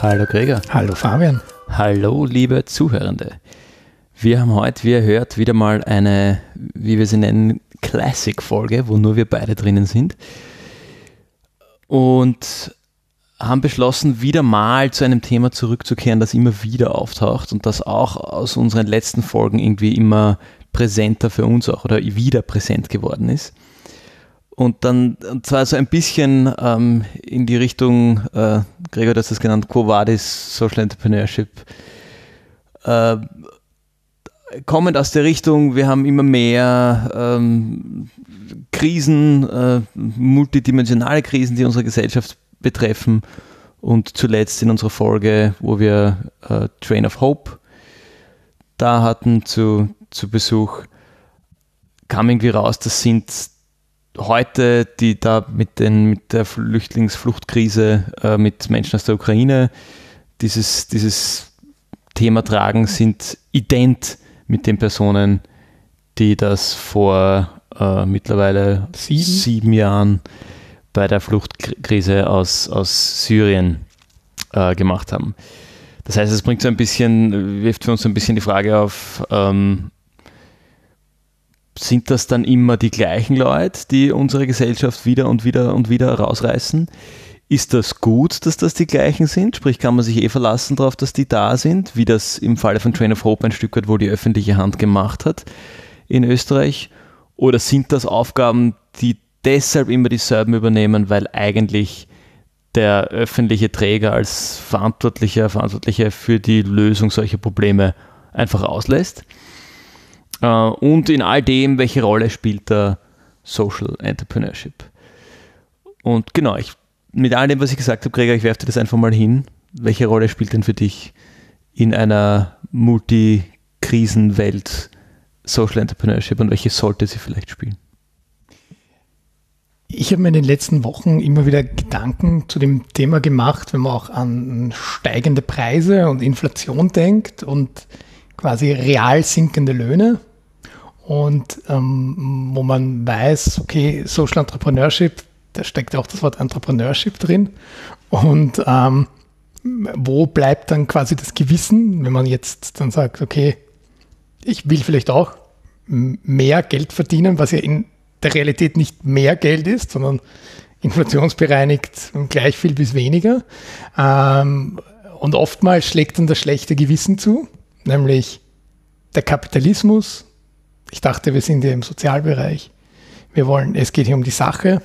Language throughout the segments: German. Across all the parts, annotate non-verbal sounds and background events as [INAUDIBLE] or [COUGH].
Hallo Gregor. Hallo Fabian. Hallo liebe Zuhörende. Wir haben heute, wie ihr hört, wieder mal eine, wie wir sie nennen, Classic-Folge, wo nur wir beide drinnen sind. Und haben beschlossen, wieder mal zu einem Thema zurückzukehren, das immer wieder auftaucht und das auch aus unseren letzten Folgen irgendwie immer präsenter für uns auch oder wieder präsent geworden ist. Und dann, und zwar so ein bisschen ähm, in die Richtung, äh, Gregor hat es genannt, Quo Vadis Social Entrepreneurship. Äh, kommend aus der Richtung, wir haben immer mehr ähm, Krisen, äh, multidimensionale Krisen, die unsere Gesellschaft betreffen. Und zuletzt in unserer Folge, wo wir äh, Train of Hope da hatten zu, zu Besuch, kam irgendwie raus, das sind heute, die da mit, den, mit der Flüchtlingsfluchtkrise äh, mit Menschen aus der Ukraine dieses, dieses Thema tragen, sind ident mit den Personen, die das vor äh, mittlerweile sieben? sieben? Jahren bei der Fluchtkrise aus, aus Syrien äh, gemacht haben. Das heißt, es bringt so ein bisschen, wirft für uns so ein bisschen die Frage auf, ähm, sind das dann immer die gleichen Leute, die unsere Gesellschaft wieder und wieder und wieder rausreißen? Ist das gut, dass das die gleichen sind? Sprich, kann man sich eh verlassen darauf, dass die da sind, wie das im Falle von Train of Hope ein Stück weit wohl die öffentliche Hand gemacht hat in Österreich? Oder sind das Aufgaben, die deshalb immer dieselben übernehmen, weil eigentlich der öffentliche Träger als Verantwortlicher, Verantwortlicher für die Lösung solcher Probleme einfach auslässt? Äh, und in all dem, welche Rolle spielt da Social Entrepreneurship? Und genau, ich, mit all dem, was ich gesagt habe, Gregor, ich werfe dir das einfach mal hin. Welche Rolle spielt denn für dich in einer Multikrisenwelt Social Entrepreneurship und welche sollte sie vielleicht spielen? Ich habe mir in den letzten Wochen immer wieder Gedanken zu dem Thema gemacht, wenn man auch an steigende Preise und Inflation denkt und quasi real sinkende Löhne und ähm, wo man weiß, okay, Social Entrepreneurship, da steckt auch das Wort Entrepreneurship drin. Und ähm, wo bleibt dann quasi das Gewissen, wenn man jetzt dann sagt, okay, ich will vielleicht auch mehr Geld verdienen, was ja in der Realität nicht mehr Geld ist, sondern inflationsbereinigt gleich viel bis weniger. Ähm, und oftmals schlägt dann das schlechte Gewissen zu, nämlich der Kapitalismus, ich dachte, wir sind ja im Sozialbereich. Wir wollen, es geht hier um die Sache.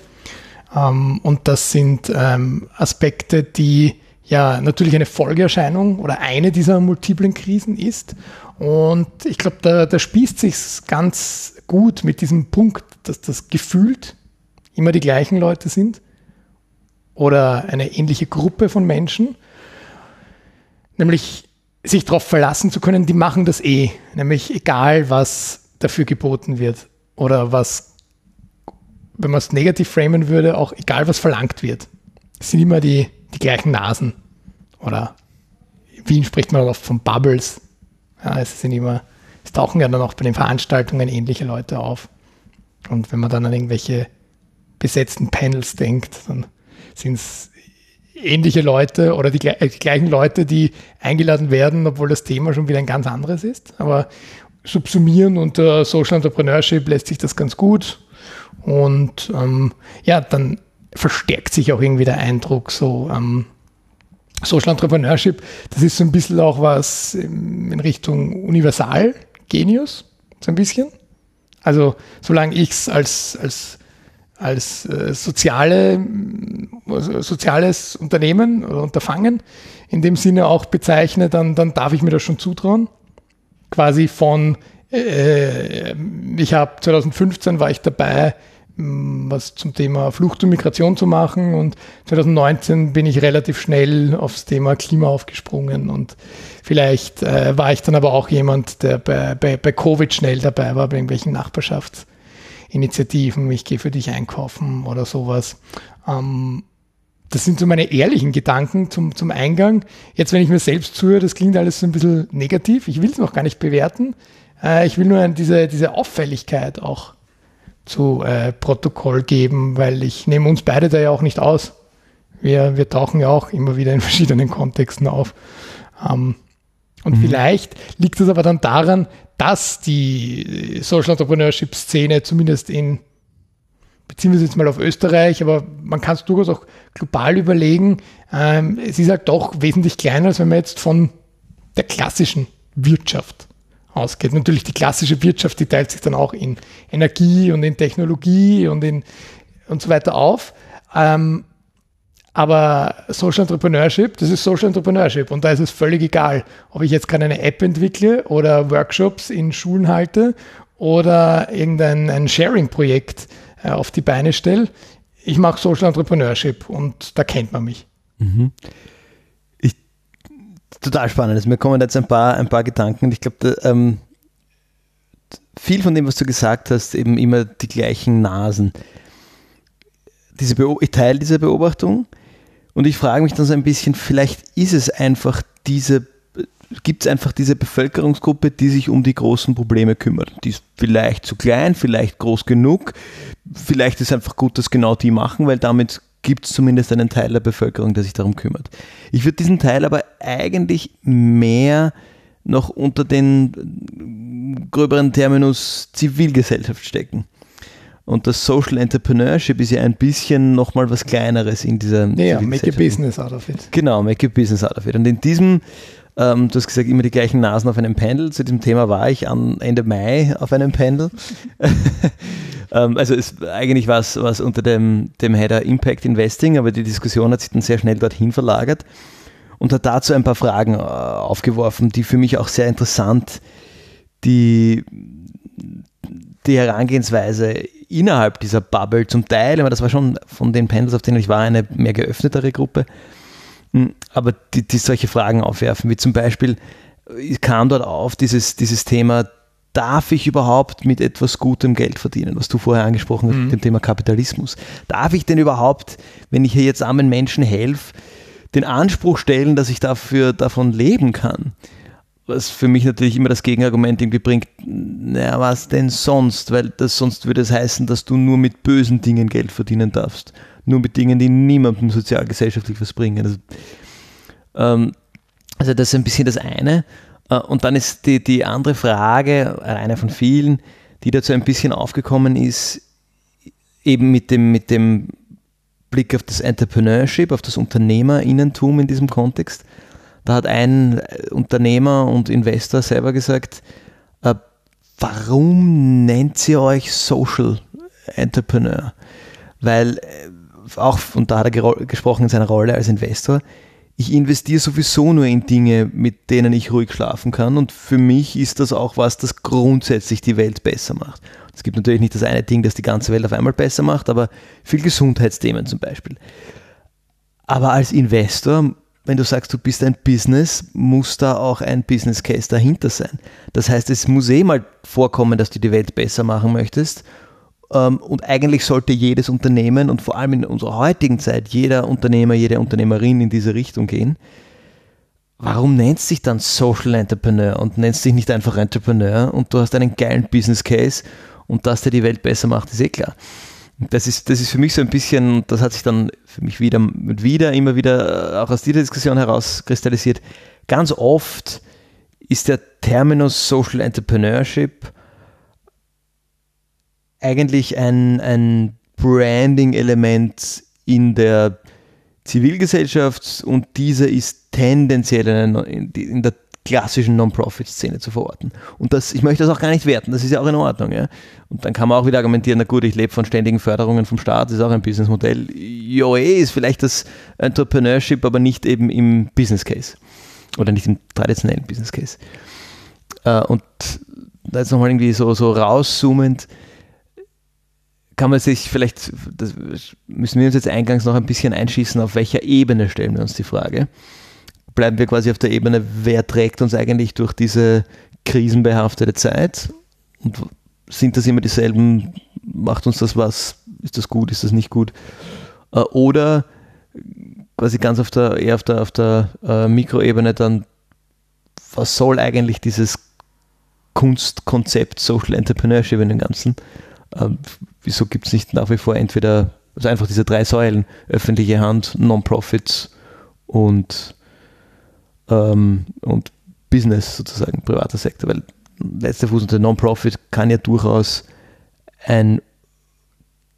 Ähm, und das sind ähm, Aspekte, die ja natürlich eine Folgeerscheinung oder eine dieser multiplen Krisen ist. Und ich glaube, da, da spießt sich ganz gut mit diesem Punkt, dass das gefühlt immer die gleichen Leute sind oder eine ähnliche Gruppe von Menschen. Nämlich sich darauf verlassen zu können, die machen das eh. Nämlich egal, was dafür geboten wird oder was, wenn man es negativ framen würde, auch egal was verlangt wird. Es sind immer die, die gleichen Nasen. Oder Wien spricht man oft von Bubbles. Ja, es sind immer, es tauchen ja dann auch bei den Veranstaltungen ähnliche Leute auf. Und wenn man dann an irgendwelche besetzten Panels denkt, dann sind es ähnliche Leute oder die, die, gleichen Leute, die eingeladen werden, obwohl das Thema schon wieder ein ganz anderes ist. Aber subsumieren unter Social Entrepreneurship lässt sich das ganz gut. Und ähm, ja, dann verstärkt sich auch irgendwie der Eindruck, so ähm, Social Entrepreneurship, das ist so ein bisschen auch was in Richtung Universal-Genius, so ein bisschen. Also solange ich es als, als, als äh, soziale, also soziales Unternehmen oder Unterfangen in dem Sinne auch bezeichne, dann, dann darf ich mir das schon zutrauen. Quasi von, äh, ich habe 2015 war ich dabei, was zum Thema Flucht und Migration zu machen und 2019 bin ich relativ schnell aufs Thema Klima aufgesprungen und vielleicht äh, war ich dann aber auch jemand, der bei, bei, bei Covid schnell dabei war, bei irgendwelchen Nachbarschaftsinitiativen, ich gehe für dich einkaufen oder sowas. Ähm, das sind so meine ehrlichen Gedanken zum, zum Eingang. Jetzt, wenn ich mir selbst zuhöre, das klingt alles so ein bisschen negativ. Ich will es noch gar nicht bewerten. Äh, ich will nur diese, diese Auffälligkeit auch zu äh, Protokoll geben, weil ich nehme uns beide da ja auch nicht aus. Wir, wir tauchen ja auch immer wieder in [LAUGHS] verschiedenen Kontexten auf. Ähm, und mhm. vielleicht liegt es aber dann daran, dass die Social Entrepreneurship-Szene zumindest in, beziehen wir es jetzt mal auf Österreich, aber man kann es durchaus auch global überlegen, ähm, es ist halt doch wesentlich kleiner, als wenn man jetzt von der klassischen Wirtschaft ausgeht. Natürlich die klassische Wirtschaft, die teilt sich dann auch in Energie und in Technologie und in und so weiter auf. Ähm, aber Social Entrepreneurship, das ist Social Entrepreneurship und da ist es völlig egal, ob ich jetzt gerade eine App entwickle oder Workshops in Schulen halte oder irgendein Sharing-Projekt äh, auf die Beine stelle. Ich mache Social Entrepreneurship und da kennt man mich. Mhm. Total spannend. Also mir kommen jetzt ein paar, ein paar Gedanken. Ich glaube, ähm, viel von dem, was du gesagt hast, eben immer die gleichen Nasen. Diese ich teile diese Beobachtung. Und ich frage mich dann so ein bisschen, vielleicht ist es einfach diese, gibt es einfach diese Bevölkerungsgruppe, die sich um die großen Probleme kümmert. Die ist vielleicht zu klein, vielleicht groß genug. Vielleicht ist einfach gut, dass genau die machen, weil damit gibt es zumindest einen Teil der Bevölkerung, der sich darum kümmert. Ich würde diesen Teil aber eigentlich mehr noch unter den gröberen Terminus Zivilgesellschaft stecken. Und das Social Entrepreneurship ist ja ein bisschen nochmal was Kleineres in dieser. Ja, make a business out of it. Genau, make a business out of it. Und in diesem, ähm, du hast gesagt, immer die gleichen Nasen auf einem Pendel. Zu diesem Thema war ich am Ende Mai auf einem Pendel. [LAUGHS] ähm, also es, eigentlich war es unter dem, dem Header Impact Investing, aber die Diskussion hat sich dann sehr schnell dorthin verlagert und hat dazu ein paar Fragen äh, aufgeworfen, die für mich auch sehr interessant die die Herangehensweise innerhalb dieser Bubble zum Teil, aber das war schon von den Panels, auf denen ich war, eine mehr geöffnetere Gruppe, aber die, die solche Fragen aufwerfen, wie zum Beispiel kam dort auf dieses, dieses Thema, darf ich überhaupt mit etwas Gutem Geld verdienen, was du vorher angesprochen hast, mhm. mit dem Thema Kapitalismus. Darf ich denn überhaupt, wenn ich hier jetzt armen Menschen helfe, den Anspruch stellen, dass ich dafür davon leben kann? was für mich natürlich immer das Gegenargument irgendwie bringt, naja, was denn sonst? Weil das sonst würde es heißen, dass du nur mit bösen Dingen Geld verdienen darfst. Nur mit Dingen, die niemandem sozialgesellschaftlich was bringen. Also, ähm, also das ist ein bisschen das eine. Äh, und dann ist die, die andere Frage, eine von vielen, die dazu ein bisschen aufgekommen ist, eben mit dem, mit dem Blick auf das Entrepreneurship, auf das Unternehmerinnentum in diesem Kontext da hat ein äh, Unternehmer und Investor selber gesagt, äh, warum nennt ihr euch Social Entrepreneur? Weil äh, auch, und da hat er gesprochen in seiner Rolle als Investor, ich investiere sowieso nur in Dinge, mit denen ich ruhig schlafen kann. Und für mich ist das auch was, das grundsätzlich die Welt besser macht. Es gibt natürlich nicht das eine Ding, das die ganze Welt auf einmal besser macht, aber viel Gesundheitsthemen zum Beispiel. Aber als Investor wenn du sagst, du bist ein Business, muss da auch ein Business Case dahinter sein. Das heißt, es muss eh mal vorkommen, dass du die Welt besser machen möchtest. Ähm, und eigentlich sollte jedes Unternehmen und vor allem in unserer heutigen Zeit jeder Unternehmer, jede Unternehmerin in diese Richtung gehen. Warum nennst du dich dann Social Entrepreneur und nennst dich nicht einfach Entrepreneur und du hast einen geilen Business Case und dass der die Welt besser macht, ist eh klar das ist, das ist für mich so ein bisschen, das hat sich dann für mich wieder, wieder, immer wieder äh, auch aus dieser Diskussion herauskristallisiert. Ganz oft ist der Terminus Social Entrepreneurship eigentlich ein, ein Branding-Element in der Zivilgesellschaft und dieser ist tendenziell in, in der klassischen Non-Profit-Szene zu verorten. Und das, ich möchte das auch gar nicht werten, das ist ja auch in Ordnung. Ja? Und dann kann man auch wieder argumentieren, na gut, ich lebe von ständigen Förderungen vom Staat, das ist auch ein Businessmodell. Jo, eh, ist vielleicht das Entrepreneurship, aber nicht eben im Business Case. Oder nicht im traditionellen Business Case. Äh, und da jetzt nochmal irgendwie so, so rauszoomend, kann man sich vielleicht, das müssen wir uns jetzt eingangs noch ein bisschen einschießen, auf welcher Ebene stellen wir uns die Frage? Bleiben wir quasi auf der Ebene, wer trägt uns eigentlich durch diese krisenbehaftete Zeit? Und sind das immer dieselben, macht uns das was, ist das gut, ist das nicht gut? Äh, oder quasi ganz auf der, eher auf der, auf der äh, Mikroebene dann, was soll eigentlich dieses Kunstkonzept Social Entrepreneurship in dem Ganzen? Ähm, wieso gibt es nicht nach wie vor entweder, also einfach diese drei Säulen, öffentliche Hand, Non-Profits und, ähm, und Business sozusagen, privater Sektor, weil letzter Fuß unter Non-Profit kann ja durchaus ein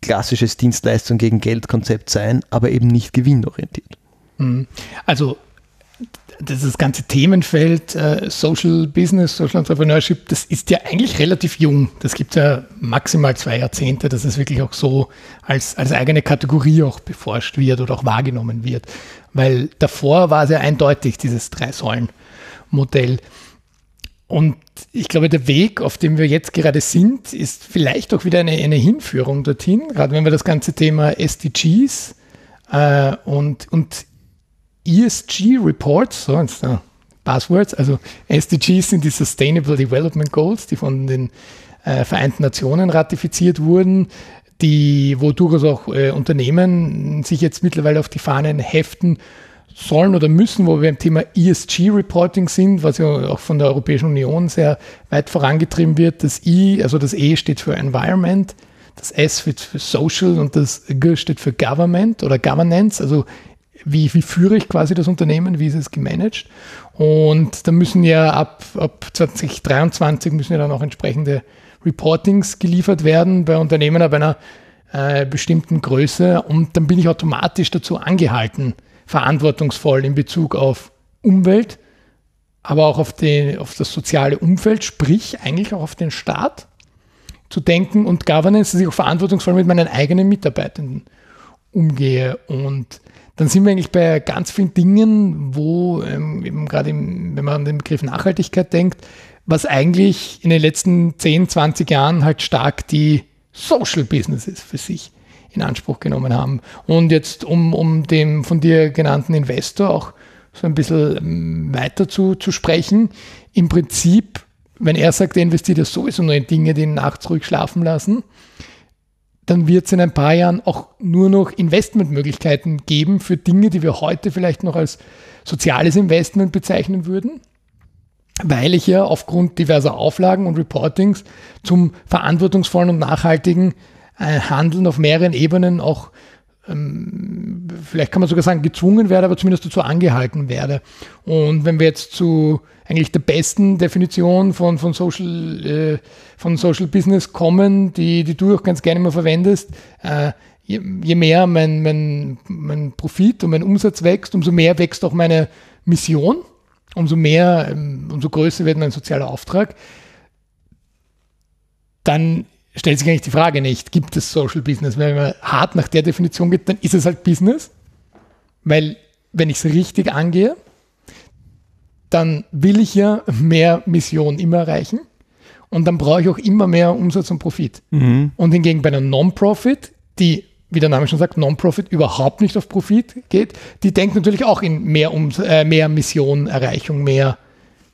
klassisches Dienstleistung gegen Geld-Konzept sein, aber eben nicht gewinnorientiert. Mhm. Also das ganze Themenfeld äh, Social Business, Social Entrepreneurship, das ist ja eigentlich relativ jung. Das gibt ja maximal zwei Jahrzehnte, dass es wirklich auch so als, als eigene Kategorie auch beforscht wird oder auch wahrgenommen wird. Weil davor war es ja eindeutig, dieses Drei-Säulen-Modell. Und ich glaube, der Weg, auf dem wir jetzt gerade sind, ist vielleicht auch wieder eine, eine Hinführung dorthin, gerade wenn wir das ganze Thema SDGs äh, und, und ESG Reports, so jetzt da Buzzwords, also SDGs sind die Sustainable Development Goals, die von den äh, Vereinten Nationen ratifiziert wurden, die, wo durchaus auch äh, Unternehmen sich jetzt mittlerweile auf die Fahnen heften, sollen oder müssen, wo wir im Thema ESG-Reporting sind, was ja auch von der Europäischen Union sehr weit vorangetrieben wird. Das I, also das E steht für Environment, das S steht für Social und das G steht für Government oder Governance, also wie, wie führe ich quasi das Unternehmen, wie ist es gemanagt. Und da müssen ja ab, ab 2023 müssen ja dann auch entsprechende Reportings geliefert werden bei Unternehmen ab einer äh, bestimmten Größe und dann bin ich automatisch dazu angehalten, verantwortungsvoll in Bezug auf Umwelt, aber auch auf, die, auf das soziale Umfeld, sprich eigentlich auch auf den Staat zu denken und Governance, dass ich auch verantwortungsvoll mit meinen eigenen Mitarbeitenden umgehe. Und dann sind wir eigentlich bei ganz vielen Dingen, wo ähm, eben gerade wenn man an den Begriff Nachhaltigkeit denkt, was eigentlich in den letzten 10, 20 Jahren halt stark die Social Businesses für sich in Anspruch genommen haben. Und jetzt, um, um dem von dir genannten Investor auch so ein bisschen ähm, weiter zu, zu sprechen, im Prinzip, wenn er sagt, er investiert ja sowieso nur in Dinge, die ihn nachts ruhig schlafen lassen, dann wird es in ein paar Jahren auch nur noch Investmentmöglichkeiten geben für Dinge, die wir heute vielleicht noch als soziales Investment bezeichnen würden, weil ich ja aufgrund diverser Auflagen und Reportings zum verantwortungsvollen und nachhaltigen äh, Handeln auf mehreren Ebenen auch, ähm, vielleicht kann man sogar sagen, gezwungen werde, aber zumindest dazu angehalten werde. Und wenn wir jetzt zu eigentlich der besten Definition von, von, Social, äh, von Social Business kommen, die, die du auch ganz gerne mal verwendest, äh, je, je, mehr mein, mein, mein Profit und mein Umsatz wächst, umso mehr wächst auch meine Mission, umso mehr, ähm, umso größer wird mein sozialer Auftrag. Dann stellt sich eigentlich die Frage nicht, gibt es Social Business? Wenn man hart nach der Definition geht, dann ist es halt Business, weil wenn ich es richtig angehe, dann will ich ja mehr Mission immer erreichen und dann brauche ich auch immer mehr Umsatz und Profit. Mhm. Und hingegen bei einer Non-Profit, die, wie der Name schon sagt, Non-Profit überhaupt nicht auf Profit geht, die denkt natürlich auch in mehr, um, äh, mehr Mission, Erreichung, mehr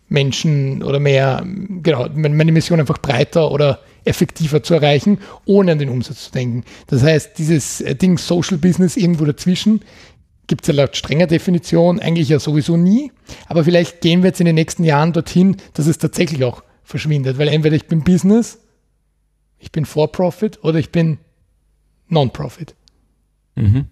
Menschen oder mehr, genau, meine Mission einfach breiter oder effektiver zu erreichen, ohne an den Umsatz zu denken. Das heißt, dieses äh, Ding Social Business irgendwo dazwischen gibt es ja laut strenger Definition eigentlich ja sowieso nie. Aber vielleicht gehen wir jetzt in den nächsten Jahren dorthin, dass es tatsächlich auch verschwindet. Weil entweder ich bin Business, ich bin For-Profit oder ich bin Non-Profit. Mhm.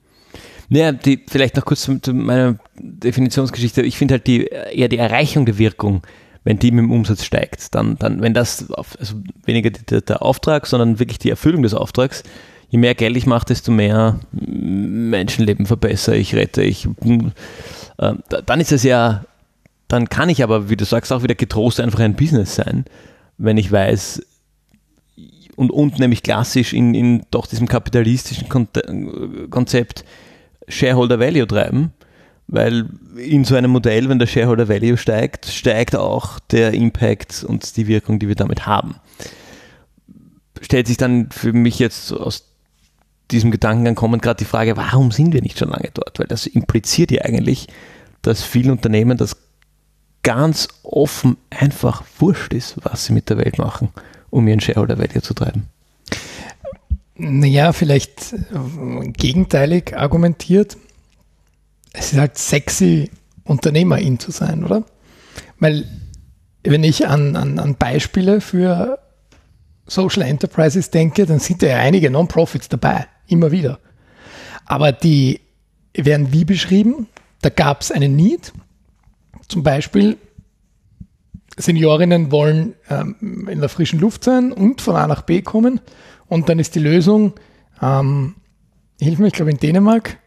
Naja, die, vielleicht noch kurz zu meiner Definitionsgeschichte. Ich finde halt die, eher die Erreichung der Wirkung wenn die mit dem Umsatz steigt, dann, dann wenn das, auf, also weniger der, der Auftrag, sondern wirklich die Erfüllung des Auftrags, je mehr Geld ich mache, desto mehr Menschenleben verbessere ich, rette ich. Äh, dann ist es ja, dann kann ich aber, wie du sagst, auch wieder getrost einfach ein Business sein, wenn ich weiß, und, und nämlich klassisch in, in doch diesem kapitalistischen Konzept Shareholder Value treiben weil in so einem Modell, wenn der Shareholder Value steigt, steigt auch der Impact und die Wirkung, die wir damit haben. Stellt sich dann für mich jetzt aus diesem Gedankengang kommend gerade die Frage, warum sind wir nicht schon lange dort? Weil das impliziert ja eigentlich, dass vielen Unternehmen das ganz offen einfach wurscht ist, was sie mit der Welt machen, um ihren Shareholder Value zu treiben. Naja, vielleicht gegenteilig argumentiert es ist halt sexy, Unternehmerin zu sein, oder? Weil, wenn ich an, an, an Beispiele für Social Enterprises denke, dann sind ja einige Non-Profits dabei, immer wieder. Aber die werden wie beschrieben? Da gab es einen Need. Zum Beispiel, Seniorinnen wollen ähm, in der frischen Luft sein und von A nach B kommen. Und dann ist die Lösung, ähm, hilf mir, ich glaube in Dänemark,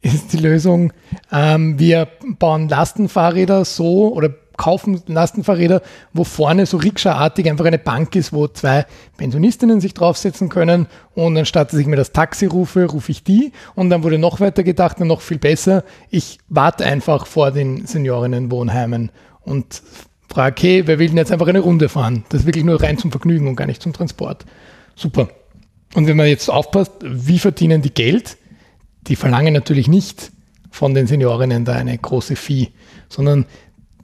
ist die Lösung, ähm, wir bauen Lastenfahrräder so oder kaufen Lastenfahrräder, wo vorne so Rikscha-artig einfach eine Bank ist, wo zwei Pensionistinnen sich draufsetzen können und anstatt dass ich mir das Taxi rufe, rufe ich die und dann wurde noch weiter gedacht und noch viel besser, ich warte einfach vor den Seniorinnenwohnheimen und frage, okay, wer will denn jetzt einfach eine Runde fahren? Das ist wirklich nur rein zum Vergnügen und gar nicht zum Transport. Super. Und wenn man jetzt aufpasst, wie verdienen die Geld? Die verlangen natürlich nicht von den Seniorinnen da eine große Fee, sondern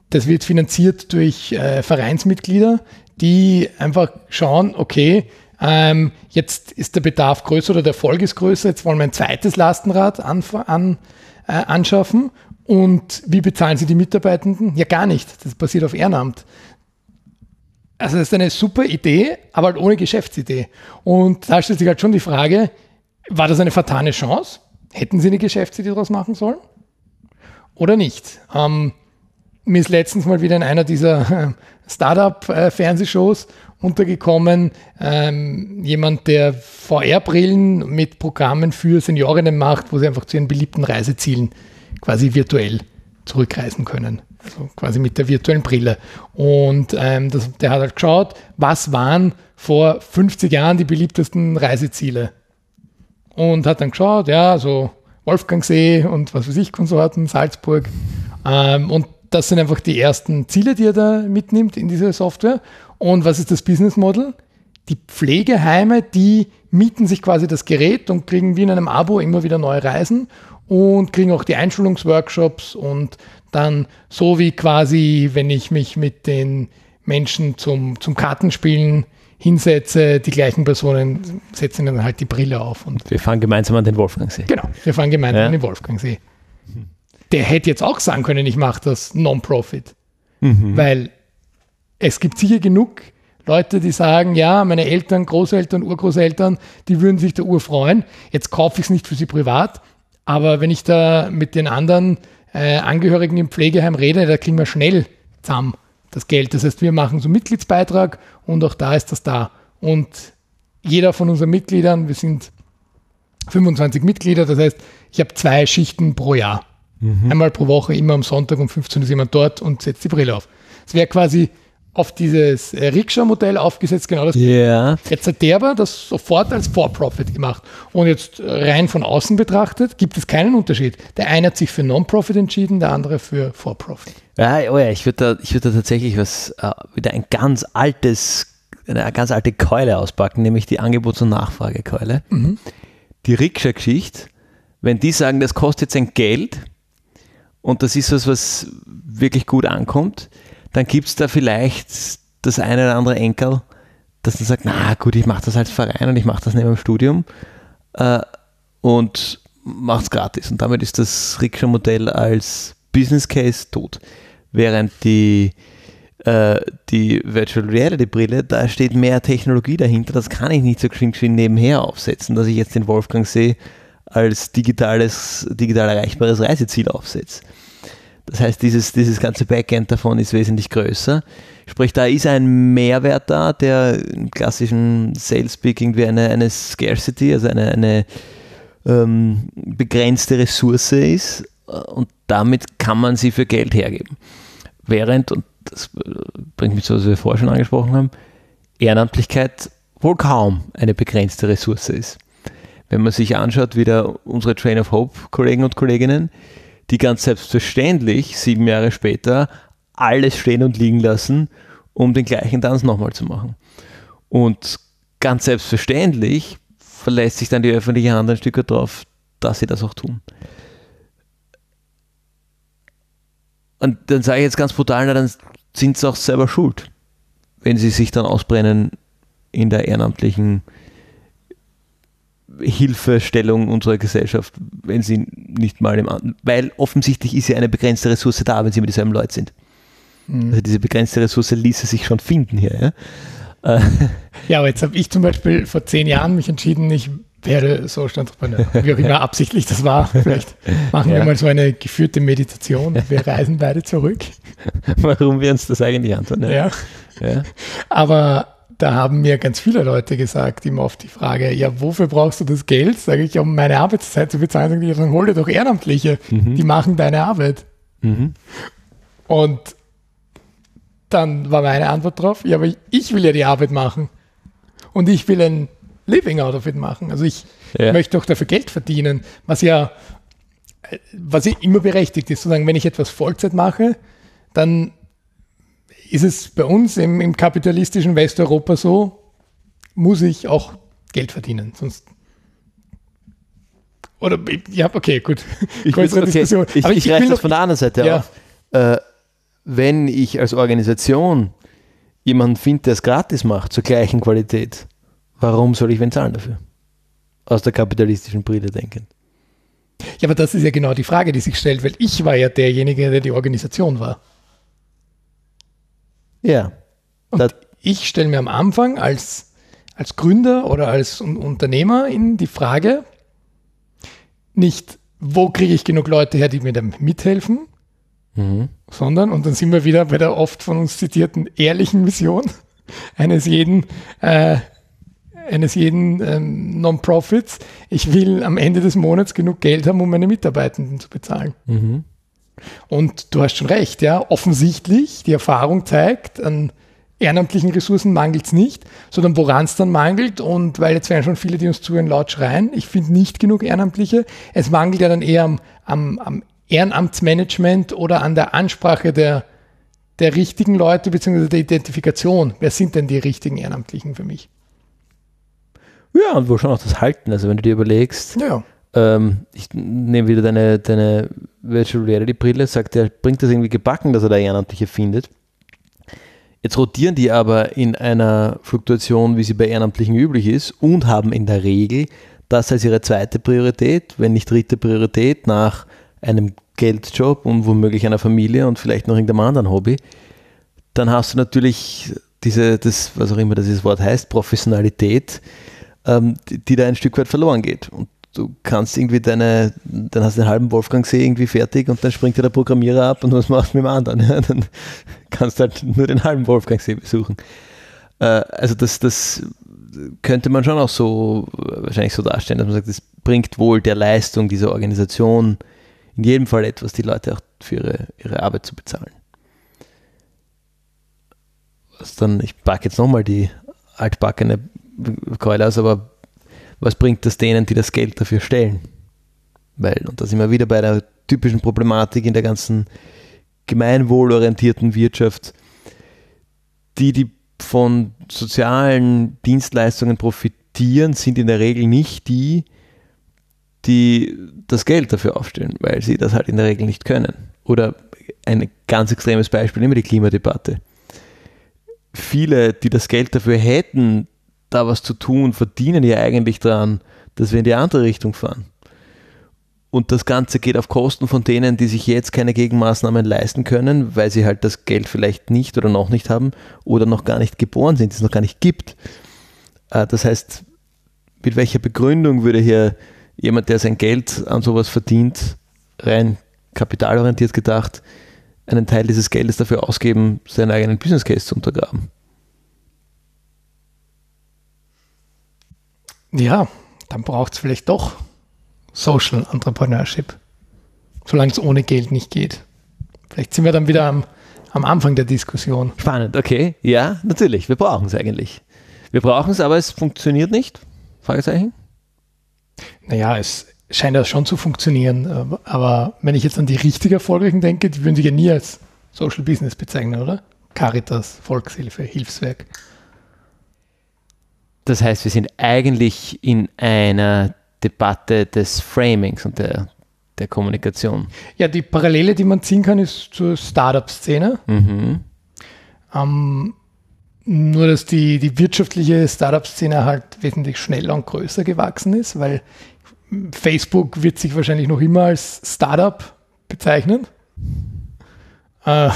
das wird finanziert durch äh, Vereinsmitglieder, die einfach schauen, okay, ähm, jetzt ist der Bedarf größer oder der Erfolg ist größer, jetzt wollen wir ein zweites Lastenrad an, an, äh, anschaffen. Und wie bezahlen Sie die Mitarbeitenden? Ja, gar nicht. Das passiert auf Ehrenamt. Also das ist eine super Idee, aber halt ohne Geschäftsidee. Und da stellt sich halt schon die Frage, war das eine vertane Chance? Hätten Sie eine Geschäftsidee daraus machen sollen? Oder nicht? Ähm, mir ist letztens mal wieder in einer dieser Startup-Fernsehshows untergekommen, ähm, jemand, der VR-Brillen mit Programmen für Seniorinnen macht, wo sie einfach zu ihren beliebten Reisezielen quasi virtuell zurückreisen können. Also quasi mit der virtuellen Brille. Und ähm, das, der hat halt geschaut, was waren vor 50 Jahren die beliebtesten Reiseziele. Und hat dann geschaut, ja, so Wolfgangsee und was weiß ich, Konsorten, Salzburg. Ähm, und das sind einfach die ersten Ziele, die er da mitnimmt in diese Software. Und was ist das Business Model? Die Pflegeheime, die mieten sich quasi das Gerät und kriegen wie in einem Abo immer wieder neue Reisen und kriegen auch die Einschulungsworkshops und dann so wie quasi, wenn ich mich mit den Menschen zum, zum Kartenspielen hinsetze, die gleichen Personen setzen dann halt die Brille auf. Und wir fahren gemeinsam an den Wolfgangsee. Genau, wir fahren gemeinsam ja. an den Wolfgangsee der hätte jetzt auch sagen können, ich mache das Non-Profit. Mhm. Weil es gibt sicher genug Leute, die sagen, ja, meine Eltern, Großeltern, Urgroßeltern, die würden sich der Uhr freuen. Jetzt kaufe ich es nicht für sie privat, aber wenn ich da mit den anderen äh, Angehörigen im Pflegeheim rede, da kriegen wir schnell zusammen das Geld. Das heißt, wir machen so einen Mitgliedsbeitrag und auch da ist das da. Und jeder von unseren Mitgliedern, wir sind 25 Mitglieder, das heißt, ich habe zwei Schichten pro Jahr. Mhm. Einmal pro Woche, immer am Sonntag um 15 Uhr ist jemand dort und setzt die Brille auf. Es wäre quasi auf dieses äh, Rikscha-Modell aufgesetzt, genau das. Yeah. Jetzt hat der aber das sofort als For-Profit gemacht. Und jetzt rein von außen betrachtet, gibt es keinen Unterschied. Der eine hat sich für Non-Profit entschieden, der andere für For-Profit. Ja, oh ja, ich würde da, würd da tatsächlich was, äh, wieder ein ganz altes, eine ganz alte Keule auspacken, nämlich die Angebots- und Nachfragekeule. Mhm. Die Rikscha-Geschichte, wenn die sagen, das kostet jetzt ein Geld, und das ist was, was wirklich gut ankommt, dann gibt es da vielleicht das eine oder andere Enkel, das dann sagt, na gut, ich mache das als Verein und ich mache das neben dem Studium äh, und mache es gratis. Und damit ist das Rikscha-Modell als Business Case tot. Während die, äh, die Virtual Reality Brille, da steht mehr Technologie dahinter, das kann ich nicht so geschwind, geschwind nebenher aufsetzen, dass ich jetzt den Wolfgang sehe als digitales, digital erreichbares Reiseziel aufsetze. Das heißt, dieses, dieses ganze Backend davon ist wesentlich größer. Sprich, da ist ein Mehrwert da, der im klassischen Sales-Speak irgendwie eine, eine Scarcity, also eine, eine ähm, begrenzte Ressource ist und damit kann man sie für Geld hergeben. Während, und das bringt mich zu, was wir vorher schon angesprochen haben, Ehrenamtlichkeit wohl kaum eine begrenzte Ressource ist. Wenn man sich anschaut, wieder unsere Train of Hope Kollegen und Kolleginnen, die ganz selbstverständlich sieben Jahre später alles stehen und liegen lassen, um den gleichen Tanz nochmal zu machen. Und ganz selbstverständlich verlässt sich dann die öffentliche Hand ein Stück darauf, dass sie das auch tun. Und dann sage ich jetzt ganz brutal, na, dann sind sie auch selber schuld, wenn sie sich dann ausbrennen in der ehrenamtlichen Hilfestellung unserer Gesellschaft, wenn sie nicht mal im An weil offensichtlich ist ja eine begrenzte Ressource da, wenn sie mit dieselben Leute sind. Mhm. Also diese begrenzte Ressource ließe sich schon finden hier. Ja, ja aber jetzt habe ich zum Beispiel vor zehn Jahren mich entschieden, ich werde so Entrepreneur, wie auch immer absichtlich das war. Vielleicht machen ja. wir mal so eine geführte Meditation. Wir [LAUGHS] reisen beide zurück. Warum wir uns das eigentlich antun. Ja. ja. Aber da haben mir ganz viele Leute gesagt, immer auf die Frage, ja, wofür brauchst du das Geld? Sage ich, um meine Arbeitszeit zu bezahlen. Sage ich, dann hol dir doch Ehrenamtliche, mhm. die machen deine Arbeit. Mhm. Und dann war meine Antwort drauf, ja, aber ich will ja die Arbeit machen. Und ich will ein Living out of it machen. Also ich ja. möchte auch dafür Geld verdienen, was ja, was ja immer berechtigt ist. Sozusagen, wenn ich etwas Vollzeit mache, dann ist es bei uns im, im kapitalistischen Westeuropa so, muss ich auch Geld verdienen. Sonst oder ja, okay, gut. Ich, Größere okay, Diskussion. ich, ich, ich reiche das von der anderen Seite ja. auf. Äh, wenn ich als Organisation jemanden finde, der es gratis macht, zur gleichen Qualität, warum soll ich wen zahlen dafür? Aus der kapitalistischen Brille denken. Ja, aber das ist ja genau die Frage, die sich stellt, weil ich war ja derjenige, der die Organisation war. Ja. Und ich stelle mir am Anfang als, als Gründer oder als Unternehmer in die Frage, nicht, wo kriege ich genug Leute her, die mir dann mithelfen, mhm. sondern, und dann sind wir wieder bei der oft von uns zitierten ehrlichen Mission eines jeden, äh, eines jeden ähm, Non-Profits. Ich will am Ende des Monats genug Geld haben, um meine Mitarbeitenden zu bezahlen. Mhm. Und du hast schon recht, ja, offensichtlich, die Erfahrung zeigt, an ehrenamtlichen Ressourcen mangelt es nicht, sondern woran es dann mangelt, und weil jetzt werden schon viele, die uns zuhören, laut schreien, ich finde nicht genug Ehrenamtliche. Es mangelt ja dann eher am, am, am Ehrenamtsmanagement oder an der Ansprache der, der richtigen Leute, beziehungsweise der Identifikation. Wer sind denn die richtigen Ehrenamtlichen für mich? Ja, und wo schon auch das Halten, also wenn du dir überlegst, ja. ähm, ich nehme wieder deine, deine Virtual Reality Brille, sagt er, bringt das irgendwie gebacken, dass er da Ehrenamtliche findet. Jetzt rotieren die aber in einer Fluktuation, wie sie bei Ehrenamtlichen üblich ist, und haben in der Regel das als ihre zweite Priorität, wenn nicht dritte Priorität nach einem Geldjob und womöglich einer Familie und vielleicht noch irgendeinem anderen Hobby. Dann hast du natürlich diese, das, was auch immer dieses Wort heißt, Professionalität, ähm, die, die da ein Stück weit verloren geht. Und du kannst irgendwie deine, dann hast du den halben Wolfgangsee irgendwie fertig und dann springt dir der Programmierer ab und was machst du mit dem anderen? Ja, dann kannst du halt nur den halben Wolfgangsee besuchen. Äh, also das, das könnte man schon auch so wahrscheinlich so darstellen, dass man sagt, das bringt wohl der Leistung dieser Organisation in jedem Fall etwas, die Leute auch für ihre, ihre Arbeit zu bezahlen. Was dann, ich packe jetzt nochmal die altbackene Keule aus, aber was bringt das denen, die das Geld dafür stellen? Weil, und da sind wir wieder bei der typischen Problematik in der ganzen gemeinwohlorientierten Wirtschaft, die, die von sozialen Dienstleistungen profitieren, sind in der Regel nicht die, die das Geld dafür aufstellen, weil sie das halt in der Regel nicht können. Oder ein ganz extremes Beispiel, immer die Klimadebatte. Viele, die das Geld dafür hätten, da was zu tun, verdienen ja eigentlich daran, dass wir in die andere Richtung fahren. Und das Ganze geht auf Kosten von denen, die sich jetzt keine Gegenmaßnahmen leisten können, weil sie halt das Geld vielleicht nicht oder noch nicht haben oder noch gar nicht geboren sind, es noch gar nicht gibt. Äh, das heißt, mit welcher Begründung würde hier jemand, der sein Geld an sowas verdient, rein kapitalorientiert gedacht, einen Teil dieses Geldes dafür ausgeben, seinen eigenen Business Case zu untergraben? Ja, dann braucht es vielleicht doch Social Entrepreneurship, solange es ohne Geld nicht geht. Vielleicht sind wir dann wieder am, am Anfang der Diskussion. Spannend, okay. Ja, natürlich. Wir brauchen es eigentlich. Wir brauchen es, aber es funktioniert nicht? Fragezeichen? Naja, es scheint ja schon zu funktionieren. Aber wenn ich jetzt an die richtig Erfolgreichen denke, die würden sich ja nie als Social Business bezeichnen, oder? Caritas, Volkshilfe, Hilfswerk. Das heißt, wir sind eigentlich in einer Debatte des Framings und der, der Kommunikation. Ja, die Parallele, die man ziehen kann, ist zur Startup-Szene. Mhm. Ähm, Nur, dass die, die wirtschaftliche Startup-Szene halt wesentlich schneller und größer gewachsen ist, weil Facebook wird sich wahrscheinlich noch immer als Startup bezeichnen. Äh,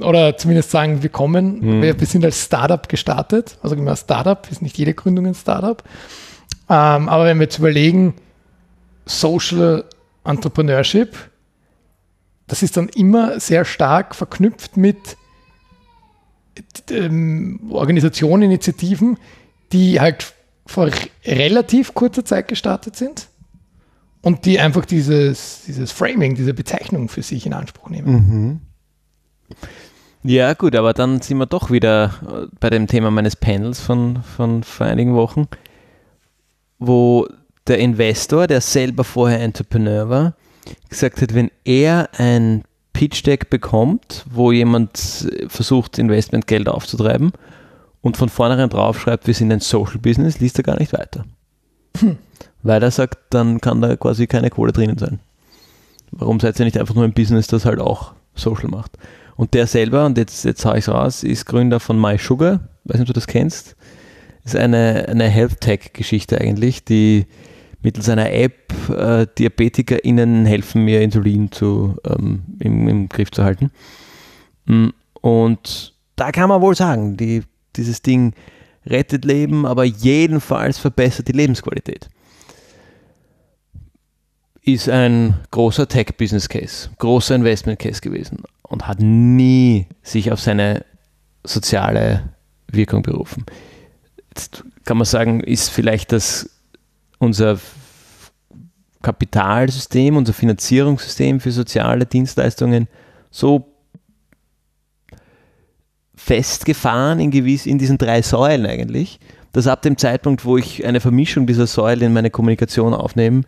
oder zumindest sagen, wir kommen, mhm. wir, wir, sind als Startup gestartet. Also immer Startup, ist nicht jede Gründung ein Startup. Ähm, aber wenn wir jetzt überlegen, Social Entrepreneurship, das ist dann immer sehr stark verknüpft mit ähm, Organisationen, Initiativen, die halt vor relativ kurzer Zeit gestartet sind und die einfach dieses, dieses Framing, diese Bezeichnung für sich in Anspruch nehmen. Mhm. Ja, gut, aber dann sind wir doch wieder äh, bei dem Thema meines Panels von, von vor einigen Wochen, wo der Investor, der selber vorher Entrepreneur war, gesagt hat, wenn er ein Pitch Deck bekommt, wo jemand versucht, Investmentgeld aufzutreiben und von vornherein draufschreibt, wir sind ein Social Business, liest er gar nicht weiter. Hm. Weil er sagt, dann kann da quasi keine Kohle drinnen sein. Warum seid ihr nicht einfach nur ein Business, das halt auch Social macht? Und der selber, und jetzt, jetzt hau ich es raus, ist Gründer von MySugar. Weiß nicht, ob du das kennst. Ist eine, eine Health Tech-Geschichte eigentlich, die mittels einer App äh, DiabetikerInnen helfen, mir Insulin zu, ähm, im, im, Griff zu halten. Mm, und da kann man wohl sagen, die, dieses Ding rettet Leben, aber jedenfalls verbessert die Lebensqualität. Ist ein großer Tech-Business-Case, großer Investment-Case gewesen und hat nie sich auf seine soziale Wirkung berufen. Jetzt kann man sagen, ist vielleicht das unser Kapitalsystem, unser Finanzierungssystem für soziale Dienstleistungen so festgefahren in, gewiss, in diesen drei Säulen eigentlich, dass ab dem Zeitpunkt, wo ich eine Vermischung dieser Säulen in meine Kommunikation aufnehme,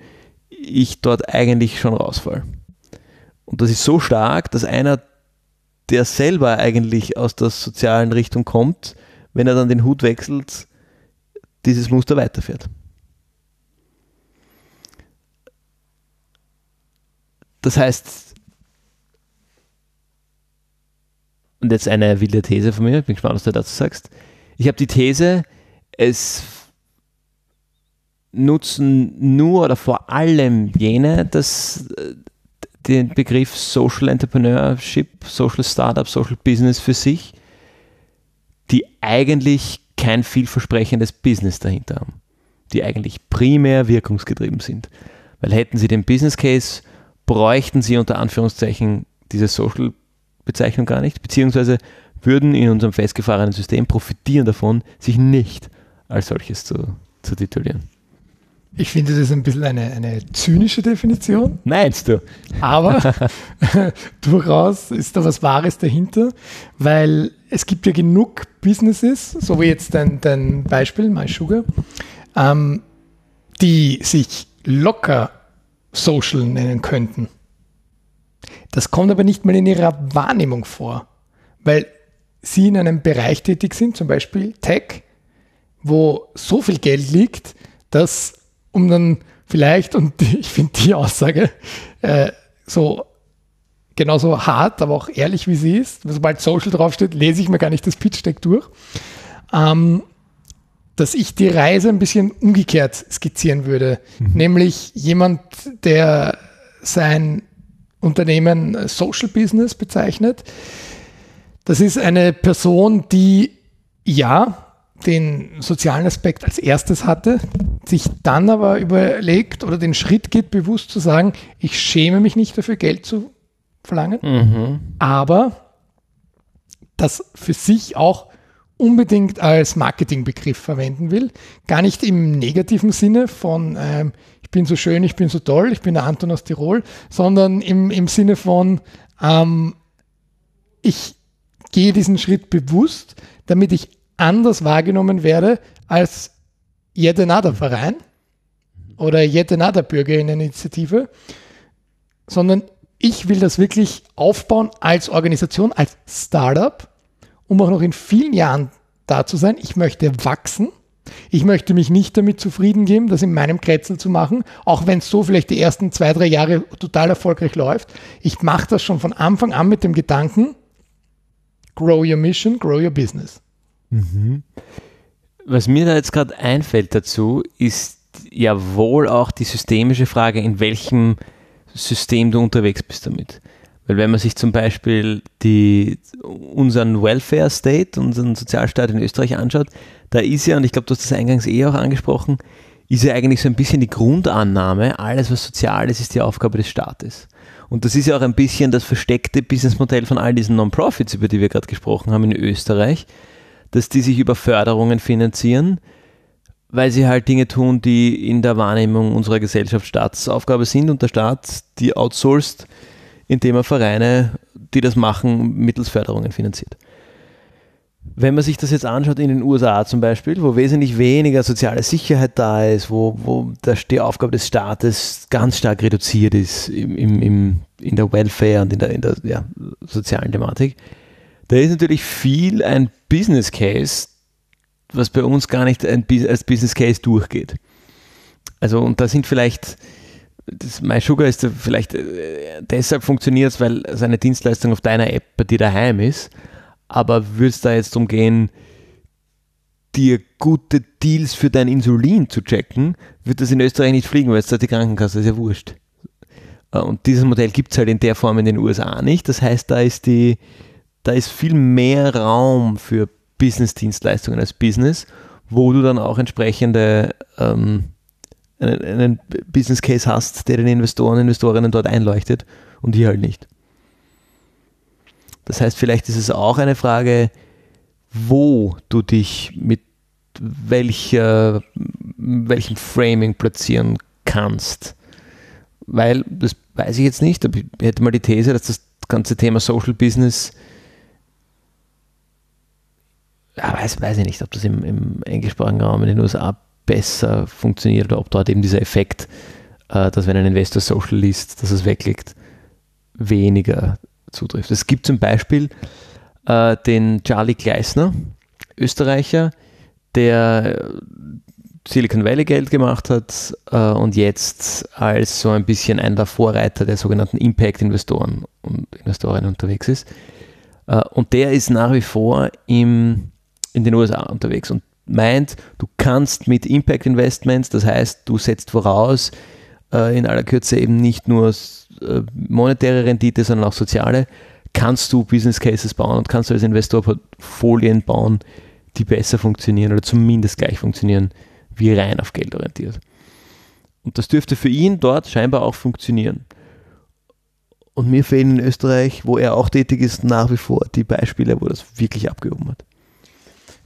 ich dort eigentlich schon rausfall. Und das ist so stark, dass einer, der selber eigentlich aus der sozialen Richtung kommt, wenn er dann den Hut wechselt, dieses Muster weiterfährt. Das heißt, und jetzt eine wilde These von mir, ich bin gespannt, was du dazu sagst. Ich habe die These, es nutzen nur oder vor allem jene, dass äh, den Begriff Social Entrepreneurship, Social Startup, Social Business für sich, die eigentlich kein vielversprechendes Business dahinter haben, die eigentlich primär wirkungsgetrieben sind. Weil hätten sie den Business Case bräuchten sie unter Anführungszeichen diese Social-Bezeichnung gar nicht, beziehungsweise würden in unserem festgefahrenen System profitieren davon, sich nicht als solches zu, zu titulieren. Ich finde, das ist ein bisschen eine, eine zynische Definition. Meinst du? Aber [LAUGHS] [LAUGHS] durchaus ist da was Wahres dahinter, weil es gibt ja genug Businesses, so wie jetzt dein, dein Beispiel, MySugar, ähm, die sich locker Social nennen könnten. Das kommt aber nicht mal in ihrer Wahrnehmung vor, weil sie in einem Bereich tätig sind, zum Beispiel Tech, wo so viel Geld liegt, dass um dann vielleicht, und [LAUGHS] ich finde die Aussage äh, so genauso hart, aber auch ehrlich wie sie ist, sobald Social draufsteht, lese ich mir gar nicht das Pitch Deck durch. Ähm, dass ich die Reise ein bisschen umgekehrt skizzieren würde. Mhm. Nämlich jemand, der sein Unternehmen Social Business bezeichnet. Das ist eine Person, die ja den sozialen Aspekt als erstes hatte, sich dann aber überlegt oder den Schritt geht, bewusst zu sagen, ich schäme mich nicht dafür, Geld zu verlangen, mhm. aber das für sich auch unbedingt als Marketingbegriff verwenden will. Gar nicht im negativen Sinne von ähm, ich bin so schön, ich bin so toll, ich bin der Anton aus Tirol, sondern im, im Sinne von ähm, ich gehe diesen Schritt bewusst, damit ich anders wahrgenommen werde als yet another Verein oder yet another Bürgerinneninitiative, sondern ich will das wirklich aufbauen als Organisation, als Startup um auch noch in vielen Jahren da zu sein. Ich möchte wachsen. Ich möchte mich nicht damit zufrieden geben, das in meinem Kretzel zu machen, auch wenn es so vielleicht die ersten zwei, drei Jahre total erfolgreich läuft. Ich mache das schon von Anfang an mit dem Gedanken, Grow your mission, grow your business. Mhm. Was mir da jetzt gerade einfällt dazu, ist ja wohl auch die systemische Frage, in welchem System du unterwegs bist damit. Weil wenn man sich zum Beispiel die, unseren Welfare State, unseren Sozialstaat in Österreich anschaut, da ist ja, und ich glaube, du hast das eingangs eh auch angesprochen, ist ja eigentlich so ein bisschen die Grundannahme, alles was sozial ist, ist die Aufgabe des Staates. Und das ist ja auch ein bisschen das versteckte Businessmodell von all diesen Non-Profits, über die wir gerade gesprochen haben in Österreich, dass die sich über Förderungen finanzieren, weil sie halt Dinge tun, die in der Wahrnehmung unserer Gesellschaft Staatsaufgabe sind und der Staat die outsourced, indem er Vereine, die das machen, mittels Förderungen finanziert. Wenn man sich das jetzt anschaut in den USA zum Beispiel, wo wesentlich weniger soziale Sicherheit da ist, wo, wo die Aufgabe des Staates ganz stark reduziert ist im, im, im, in der Welfare und in der, in der ja, sozialen Thematik, da ist natürlich viel ein Business Case, was bei uns gar nicht als Business Case durchgeht. Also, und da sind vielleicht, das MySugar ist vielleicht äh, deshalb funktioniert weil seine Dienstleistung auf deiner App bei dir daheim ist. Aber würde es da jetzt darum gehen, dir gute Deals für dein Insulin zu checken, wird das in Österreich nicht fliegen, weil es da die Krankenkasse ist ja wurscht. Äh, und dieses Modell gibt es halt in der Form in den USA nicht. Das heißt, da ist die, da ist viel mehr Raum für Business-Dienstleistungen als Business, wo du dann auch entsprechende ähm, einen, einen, Business Case hast, der den Investoren, Investorinnen dort einleuchtet und hier halt nicht. Das heißt, vielleicht ist es auch eine Frage, wo du dich mit welcher, welchem Framing platzieren kannst. Weil, das weiß ich jetzt nicht, aber ich hätte mal die These, dass das ganze Thema Social Business ja, weiß, weiß ich nicht, ob das im, im englischsprachigen Raum in den USA besser funktioniert oder ob dort eben dieser Effekt, äh, dass wenn ein Investor Social liest, dass es wegklickt, weniger zutrifft. Es gibt zum Beispiel äh, den Charlie Gleisner, Österreicher, der Silicon Valley Geld gemacht hat äh, und jetzt als so ein bisschen einer der Vorreiter der sogenannten Impact-Investoren und Investorinnen unterwegs ist. Äh, und der ist nach wie vor im in den USA unterwegs und meint, du kannst mit Impact Investments, das heißt, du setzt voraus, äh, in aller Kürze eben nicht nur äh, monetäre Rendite, sondern auch soziale, kannst du Business Cases bauen und kannst du als Investor Portfolien bauen, die besser funktionieren oder zumindest gleich funktionieren wie rein auf Geld orientiert. Und das dürfte für ihn dort scheinbar auch funktionieren. Und mir fehlen in Österreich, wo er auch tätig ist, nach wie vor die Beispiele, wo das wirklich abgehoben hat.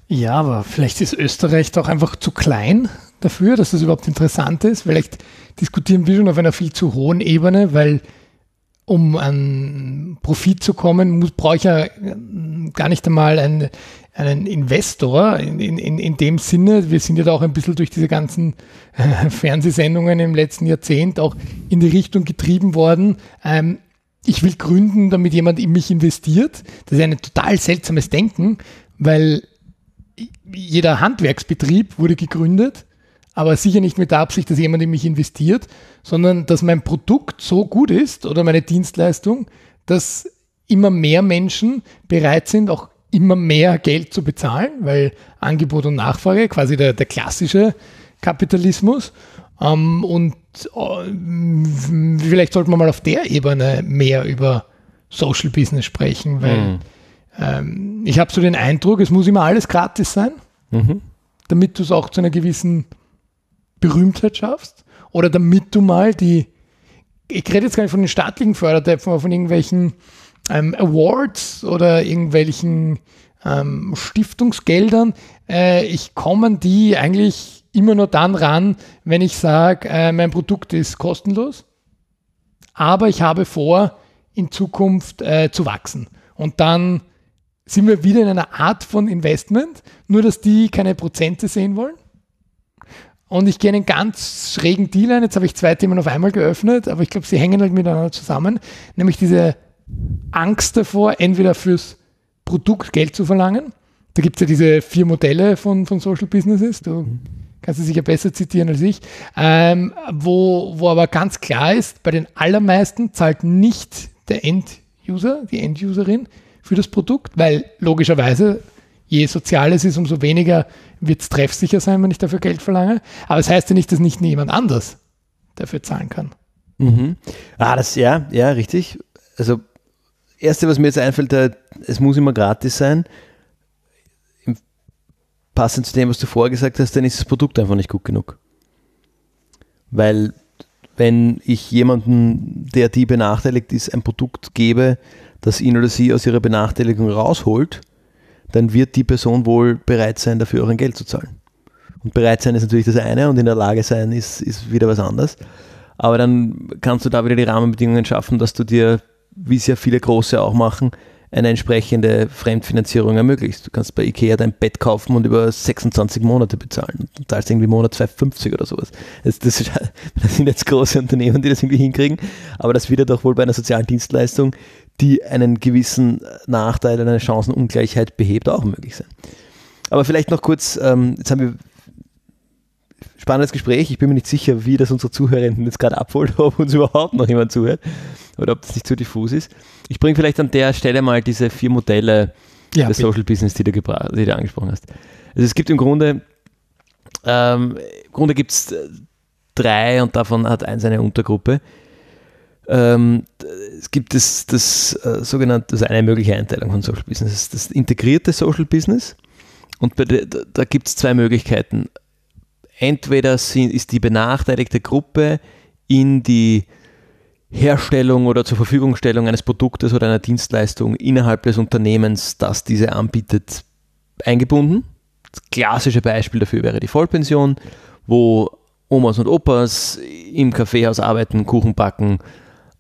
Ja, aber vielleicht ist Österreich doch einfach zu klein dafür, dass das überhaupt interessant ist. Vielleicht diskutieren wir schon auf einer viel zu hohen Ebene, weil um an Profit zu kommen, muss, brauche ich ja gar nicht einmal einen, einen Investor in, in, in dem Sinne. Wir sind ja da auch ein bisschen durch diese ganzen äh, Fernsehsendungen im letzten Jahrzehnt auch in die Richtung getrieben worden. Ähm, ich will gründen, damit jemand in mich investiert. Das ist ein total seltsames Denken, weil jeder Handwerksbetrieb wurde gegründet, aber sicher nicht mit der Absicht, dass jemand in mich investiert, sondern dass mein Produkt so gut ist oder meine Dienstleistung, dass immer mehr Menschen bereit sind, auch immer mehr Geld zu bezahlen, weil Angebot und Nachfrage, quasi der, der klassische Kapitalismus. Ähm, und äh, vielleicht sollten wir mal auf der Ebene mehr über Social Business sprechen, weil mhm ähm, ich habe so den Eindruck, es muss immer alles gratis sein, mhm. damit du es auch zu einer gewissen Berühmtheit schaffst. Oder damit du mal die, ich rede jetzt gar nicht von den staatlichen Fördertöpfen, aber von irgendwelchen ähm, Awards oder irgendwelchen ähm, Stiftungsgeldern. Äh, ich komme an die eigentlich immer nur dann ran, wenn ich sage, äh, mein Produkt ist kostenlos, aber ich habe vor, in Zukunft äh, zu wachsen. Und dann sind wir wieder in einer Art von Investment, nur dass die keine Prozente sehen wollen. Und ich gehe einen ganz schrägen Deal ein. Jetzt habe ich zwei Themen auf einmal geöffnet, aber ich glaube, sie hängen halt miteinander zusammen. Nämlich diese Angst davor, entweder fürs Produkt Geld zu verlangen. Da gibt es ja diese vier Modelle von, von Social Businesses. Du kannst sie sicher besser zitieren als ich. Ähm, wo, wo aber ganz klar ist, bei den allermeisten zahlt nicht der End-User, die End-Userin, für das Produkt, weil logischerweise, je sozial es ist, umso weniger wird es treffsicher sein, wenn ich dafür Geld verlange. Aber es das heißt ja nicht, dass nicht jemand anders dafür zahlen kann. Mhm. Ah, das, ja, ja, richtig. Also, erste, was mir jetzt einfällt, es muss immer gratis sein. Passend zu dem, was du vorher gesagt hast, dann ist das Produkt einfach nicht gut genug. Weil wenn ich jemanden, der die benachteiligt ist, ein Produkt gebe, das ihn oder sie aus ihrer Benachteiligung rausholt, dann wird die Person wohl bereit sein, dafür auch ein Geld zu zahlen. Und bereit sein ist natürlich das eine und in der Lage sein ist, ist wieder was anderes. Aber dann kannst du da wieder die Rahmenbedingungen schaffen, dass du dir, wie es ja viele Große auch machen, eine entsprechende Fremdfinanzierung ermöglicht. Du kannst bei Ikea dein Bett kaufen und über 26 Monate bezahlen. Du zahlst irgendwie im Monat 2,50 oder sowas. Das, das, [LAUGHS] das, sind jetzt große Unternehmen, die das irgendwie hinkriegen, aber das wird ja doch wohl bei einer sozialen Dienstleistung, die einen gewissen Nachteil, eine Chancenungleichheit behebt, auch möglich sein. Aber vielleicht noch kurz, ähm, jetzt haben wir spannendes Gespräch. Ich bin mir nicht sicher, wie das unsere Zuhörerinnen jetzt gerade abholt, [LAUGHS] ob uns überhaupt noch jemand zuhört oder ob das nicht zu diffus ist. Ich bringe vielleicht an der Stelle mal diese vier Modelle ja, des Social Business, die du, die du angesprochen hast. Also es gibt im Grunde, ähm, im Grunde gibt es drei und davon hat eins eine Untergruppe. Ähm, es gibt das, das äh, sogenannte, also eine mögliche Einteilung von Social Business, das, integrierte Social Business. Und de, da gibt es zwei Möglichkeiten. Entweder sind, ist die benachteiligte Gruppe in die Herstellung oder zur Verfügungstellung eines Produktes oder einer Dienstleistung innerhalb des Unternehmens, das diese anbietet, eingebunden. Das klassische Beispiel dafür wäre die Vollpension, wo Omas und Opas im Kaffeehaus arbeiten, Kuchen backen,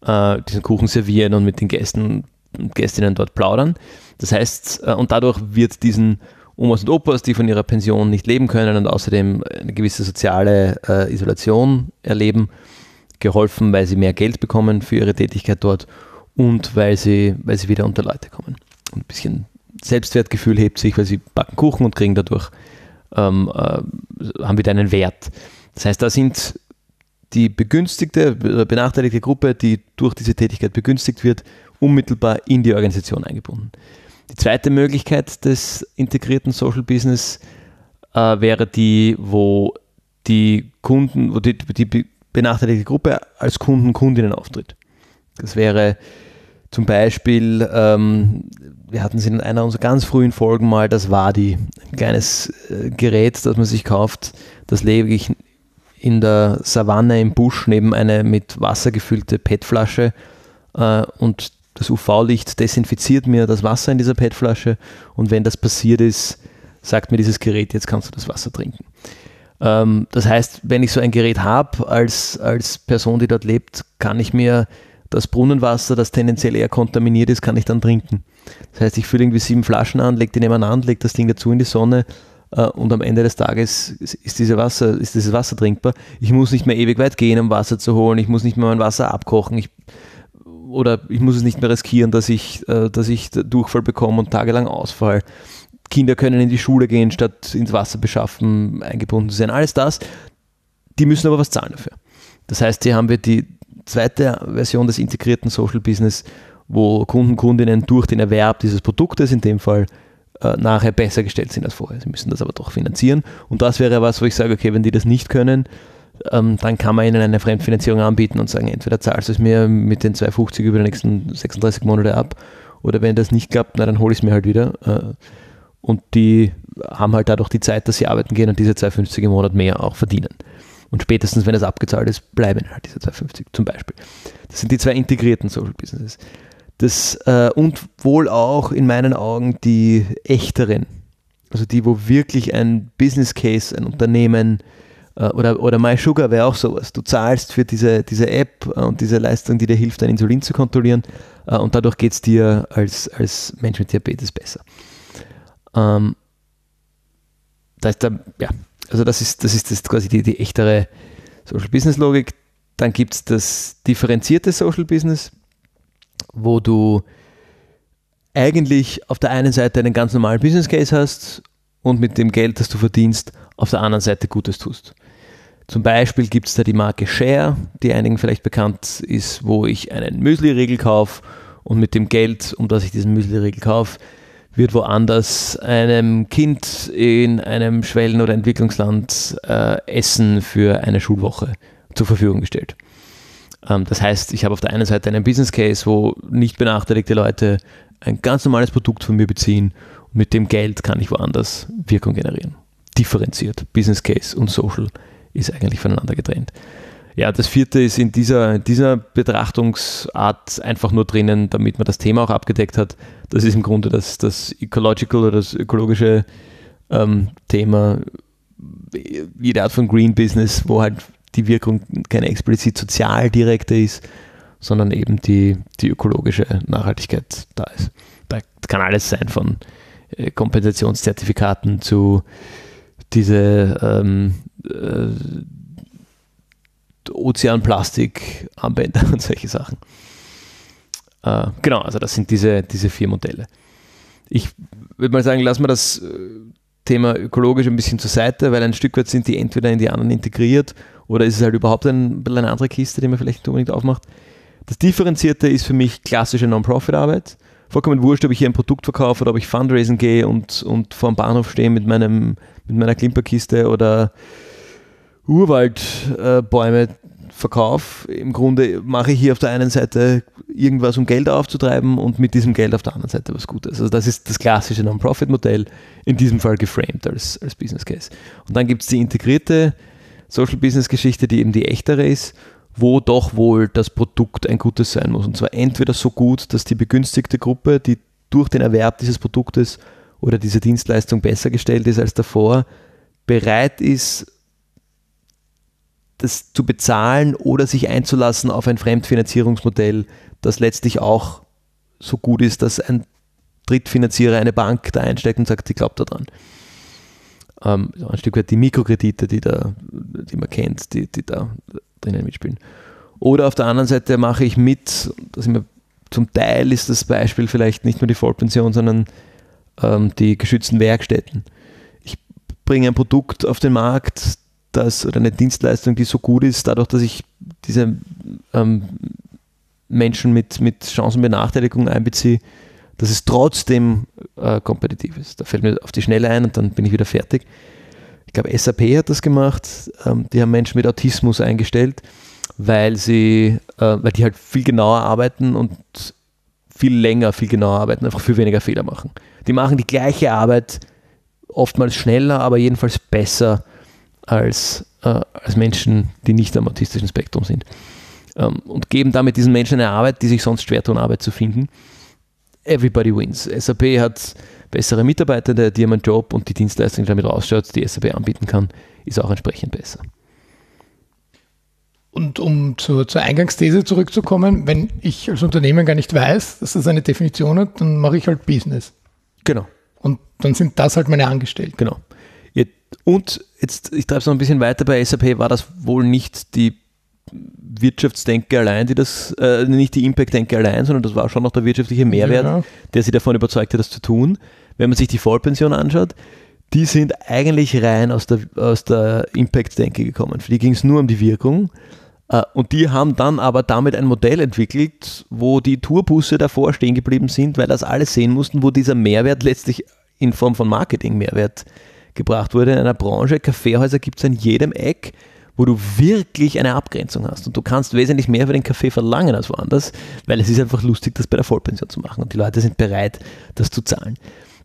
äh, diesen Kuchen servieren und mit den Gästen und Gästinnen dort plaudern. Das heißt, äh, und dadurch wird diesen Omas und Opas, die von ihrer Pension nicht leben können und außerdem eine gewisse soziale äh, Isolation erleben, geholfen, weil sie mehr Geld bekommen für ihre Tätigkeit dort und weil sie, weil sie wieder unter Leute kommen. Ein bisschen Selbstwertgefühl hebt sich, weil sie backen Kuchen und kriegen dadurch, ähm, äh, haben wieder einen Wert. Das heißt, da sind die begünstigte, benachteiligte Gruppe, die durch diese Tätigkeit begünstigt wird, unmittelbar in die Organisation eingebunden. Die zweite Möglichkeit des integrierten Social Business äh, wäre die, wo die Kunden, wo die, die benachteiligte Gruppe als Kunden, Kundinnen auftritt. Das wäre zum Beispiel, ähm, wir hatten es in einer unserer ganz frühen Folgen mal, das war die, ein kleines äh, Gerät, das man sich kauft, das lege ich in der Savanne im Busch neben eine mit Wasser gefüllte PET-Flasche äh, und das UV-Licht desinfiziert mir das Wasser in dieser PET-Flasche und wenn das passiert ist, sagt mir dieses Gerät, jetzt kannst du das Wasser trinken. Ähm, das heißt, wenn ich so ein Gerät habe als, als Person, die dort lebt, kann ich mir das Brunnenwasser, das tendenziell eher kontaminiert ist, kann ich dann trinken. Das heißt, ich fülle irgendwie sieben Flaschen an, lege die nebeneinander, lege das Ding dazu in die Sonne und am Ende des Tages ist, diese Wasser, ist dieses Wasser trinkbar. Ich muss nicht mehr ewig weit gehen, um Wasser zu holen. Ich muss nicht mehr mein Wasser abkochen. Ich, oder ich muss es nicht mehr riskieren, dass ich, äh, dass ich Durchfall bekomme und tagelang ausfall. Kinder können in die Schule gehen, statt ins Wasser beschaffen, eingebunden zu sein. Alles das, die müssen aber was zahlen dafür. Das heißt, hier haben wir die zweite Version des integrierten Social Business, wo Kunden, Kundinnen durch den Erwerb dieses Produktes in dem Fall äh, nachher besser gestellt sind als vorher. Sie müssen das aber doch finanzieren. Und das wäre was, wo ich sage, okay, wenn die das nicht können, ähm, dann kann man ihnen eine Fremdfinanzierung anbieten und sagen, entweder zahlst du es mir mit den 2,50 über die nächsten 36 Monate ab oder wenn das nicht klappt, na, dann hole ich es mir halt wieder. Äh, und die haben halt dadurch die Zeit, dass sie arbeiten gehen und diese 2,50 im Monat mehr auch verdienen. Und spätestens, wenn das abgezahlt ist, bleiben halt diese 2,50 zum Beispiel. Das sind die zwei integrierten Social Businesses. Das, äh, und wohl auch in meinen Augen die echteren, also die, wo wirklich ein Business Case, ein Unternehmen äh, oder, oder MySugar wäre auch sowas. Du zahlst für diese, diese App äh, und diese Leistung, die dir hilft, dein Insulin zu kontrollieren äh, und dadurch geht es dir als, als Mensch mit Diabetes besser. Ähm, da ist da, ja, also das ist, das ist das quasi die, die echtere Social Business Logik. Dann gibt es das differenzierte Social Business, wo du eigentlich auf der einen Seite einen ganz normalen Business Case hast und mit dem Geld, das du verdienst, auf der anderen Seite Gutes tust. Zum Beispiel gibt es da die Marke Share, die einigen vielleicht bekannt ist, wo ich einen Müsli-Riegel kaufe Und mit dem Geld, um das ich diesen Müsli-Riegel kaufe, wird woanders einem Kind in einem Schwellen- oder Entwicklungsland äh, Essen für eine Schulwoche zur Verfügung gestellt. Ähm, das heißt, ich habe auf der einen Seite einen Business Case, wo nicht benachteiligte Leute ein ganz normales Produkt von mir beziehen und mit dem Geld kann ich woanders Wirkung generieren. Differenziert. Business Case und Social ist eigentlich voneinander getrennt. Ja, das vierte ist in dieser, dieser Betrachtungsart einfach nur drinnen, damit man das Thema auch abgedeckt hat. Das ist im Grunde das, das Ecological oder das ökologische ähm, Thema, jede Art von Green Business, wo halt die Wirkung keine explizit sozial direkte ist, sondern eben die, die ökologische Nachhaltigkeit da ist. Da kann alles sein von äh, Kompensationszertifikaten zu diese ähm, äh, Ozeanplastik-Armbänder [LAUGHS] und solche Sachen. Äh, genau, also das sind diese, diese vier Modelle. Ich würde mal sagen, lassen wir das äh, Thema ökologisch ein bisschen zur Seite, weil ein Stück weit sind die entweder in die anderen integriert oder ist es halt überhaupt ein, ein eine andere Kiste, die man vielleicht nicht unbedingt aufmacht. Das Differenzierte ist für mich klassische Non-Profit-Arbeit. Vollkommen wurscht, ob ich hier ein Produkt verkaufe oder ob ich Fundraising gehe und, und vor dem Bahnhof stehe mit, meinem, mit meiner Klimperkiste oder Urwaldbäume äh, verkaufe. Im Grunde mache ich hier auf der einen Seite irgendwas, um Geld aufzutreiben und mit diesem Geld auf der anderen Seite was Gutes. Also das ist das klassische Non-Profit-Modell, in diesem Fall geframed als, als Business Case. Und dann gibt es die integrierte Social Business Geschichte, die eben die echtere ist, wo doch wohl das Produkt ein gutes sein muss. Und zwar entweder so gut, dass die begünstigte Gruppe, die durch den Erwerb dieses Produktes oder dieser Dienstleistung besser gestellt ist als davor, bereit ist, das zu bezahlen oder sich einzulassen auf ein Fremdfinanzierungsmodell, das letztlich auch so gut ist, dass ein Drittfinanzierer, eine Bank da einsteigt und sagt, ich glaube daran ähm, ein Stück weit die Mikrokredite, die, da, die man kennt, die, die da drinnen mitspielen. Oder auf der anderen Seite mache ich mit, dass ich mir, zum Teil ist das Beispiel vielleicht nicht nur die Vollpension, sondern ähm, die geschützten Werkstätten. Ich bringe ein Produkt auf den Markt, das, oder eine Dienstleistung, die so gut ist, dadurch, dass ich diese ähm, Menschen mit, mit Chancenbenachteiligung einbeziehe, dass es trotzdem äh, kompetitiv ist. Da fällt mir auf die Schnelle ein und dann bin ich wieder fertig. Ich glaube, SAP hat das gemacht. Ähm, die haben Menschen mit Autismus eingestellt, weil sie, äh, weil die halt viel genauer arbeiten und viel länger, viel genauer arbeiten, einfach viel weniger Fehler machen. Die machen die gleiche Arbeit oftmals schneller, aber jedenfalls besser als, äh, als Menschen, die nicht am autistischen Spektrum sind. Ähm, und geben damit diesen Menschen eine Arbeit, die sich sonst schwer tun, Arbeit zu finden everybody wins. SAP hat bessere Mitarbeiter, die haben einen Job und die Dienstleistung, die damit ausschaut, die SAP anbieten kann, ist auch entsprechend besser. Und um zur, zur Eingangsthese zurückzukommen, wenn ich als Unternehmen gar nicht weiß, dass das eine Definition hat, dann mache ich halt Business. Genau. Und dann sind das halt meine Angestellten. Genau. Und jetzt, ich treibe es noch ein bisschen weiter, bei SAP war das wohl nicht die Wirtschaftsdenke allein, die das, äh, nicht die Impact-Denke allein, sondern das war schon noch der wirtschaftliche Mehrwert, ja. der sie davon überzeugt hat, das zu tun. Wenn man sich die Vollpension anschaut, die sind eigentlich rein aus der, aus der Impact-Denke gekommen. Für die ging es nur um die Wirkung. Äh, und die haben dann aber damit ein Modell entwickelt, wo die Tourbusse davor stehen geblieben sind, weil das alles sehen mussten, wo dieser Mehrwert letztlich in Form von Marketing-Mehrwert gebracht wurde. In einer Branche, Kaffeehäuser gibt es an jedem Eck wo du wirklich eine Abgrenzung hast. Und du kannst wesentlich mehr für den Kaffee verlangen als woanders, weil es ist einfach lustig, das bei der Vollpension zu machen. Und die Leute sind bereit, das zu zahlen.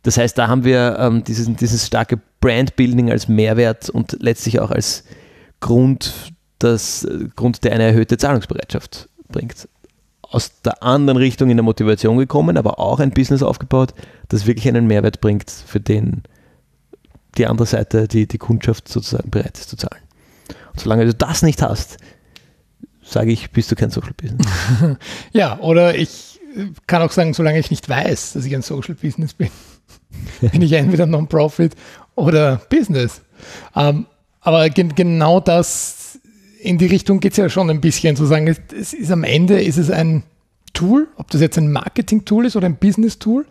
Das heißt, da haben wir ähm, dieses, dieses starke Brandbuilding als Mehrwert und letztlich auch als Grund, das, Grund, der eine erhöhte Zahlungsbereitschaft bringt. Aus der anderen Richtung in der Motivation gekommen, aber auch ein Business aufgebaut, das wirklich einen Mehrwert bringt, für den die andere Seite, die, die Kundschaft sozusagen bereit ist zu zahlen. Solange du das nicht hast, sage ich, bist du kein Social Business. [LAUGHS] ja, oder ich kann auch sagen, solange ich nicht weiß, dass ich ein Social Business bin, [LAUGHS] bin ich entweder Non-Profit oder Business. Ähm, aber gen genau das, in die Richtung geht es ja schon ein bisschen, zu sagen, es ist am Ende ist es ein Tool, ob das jetzt ein Marketing-Tool ist oder ein Business-Tool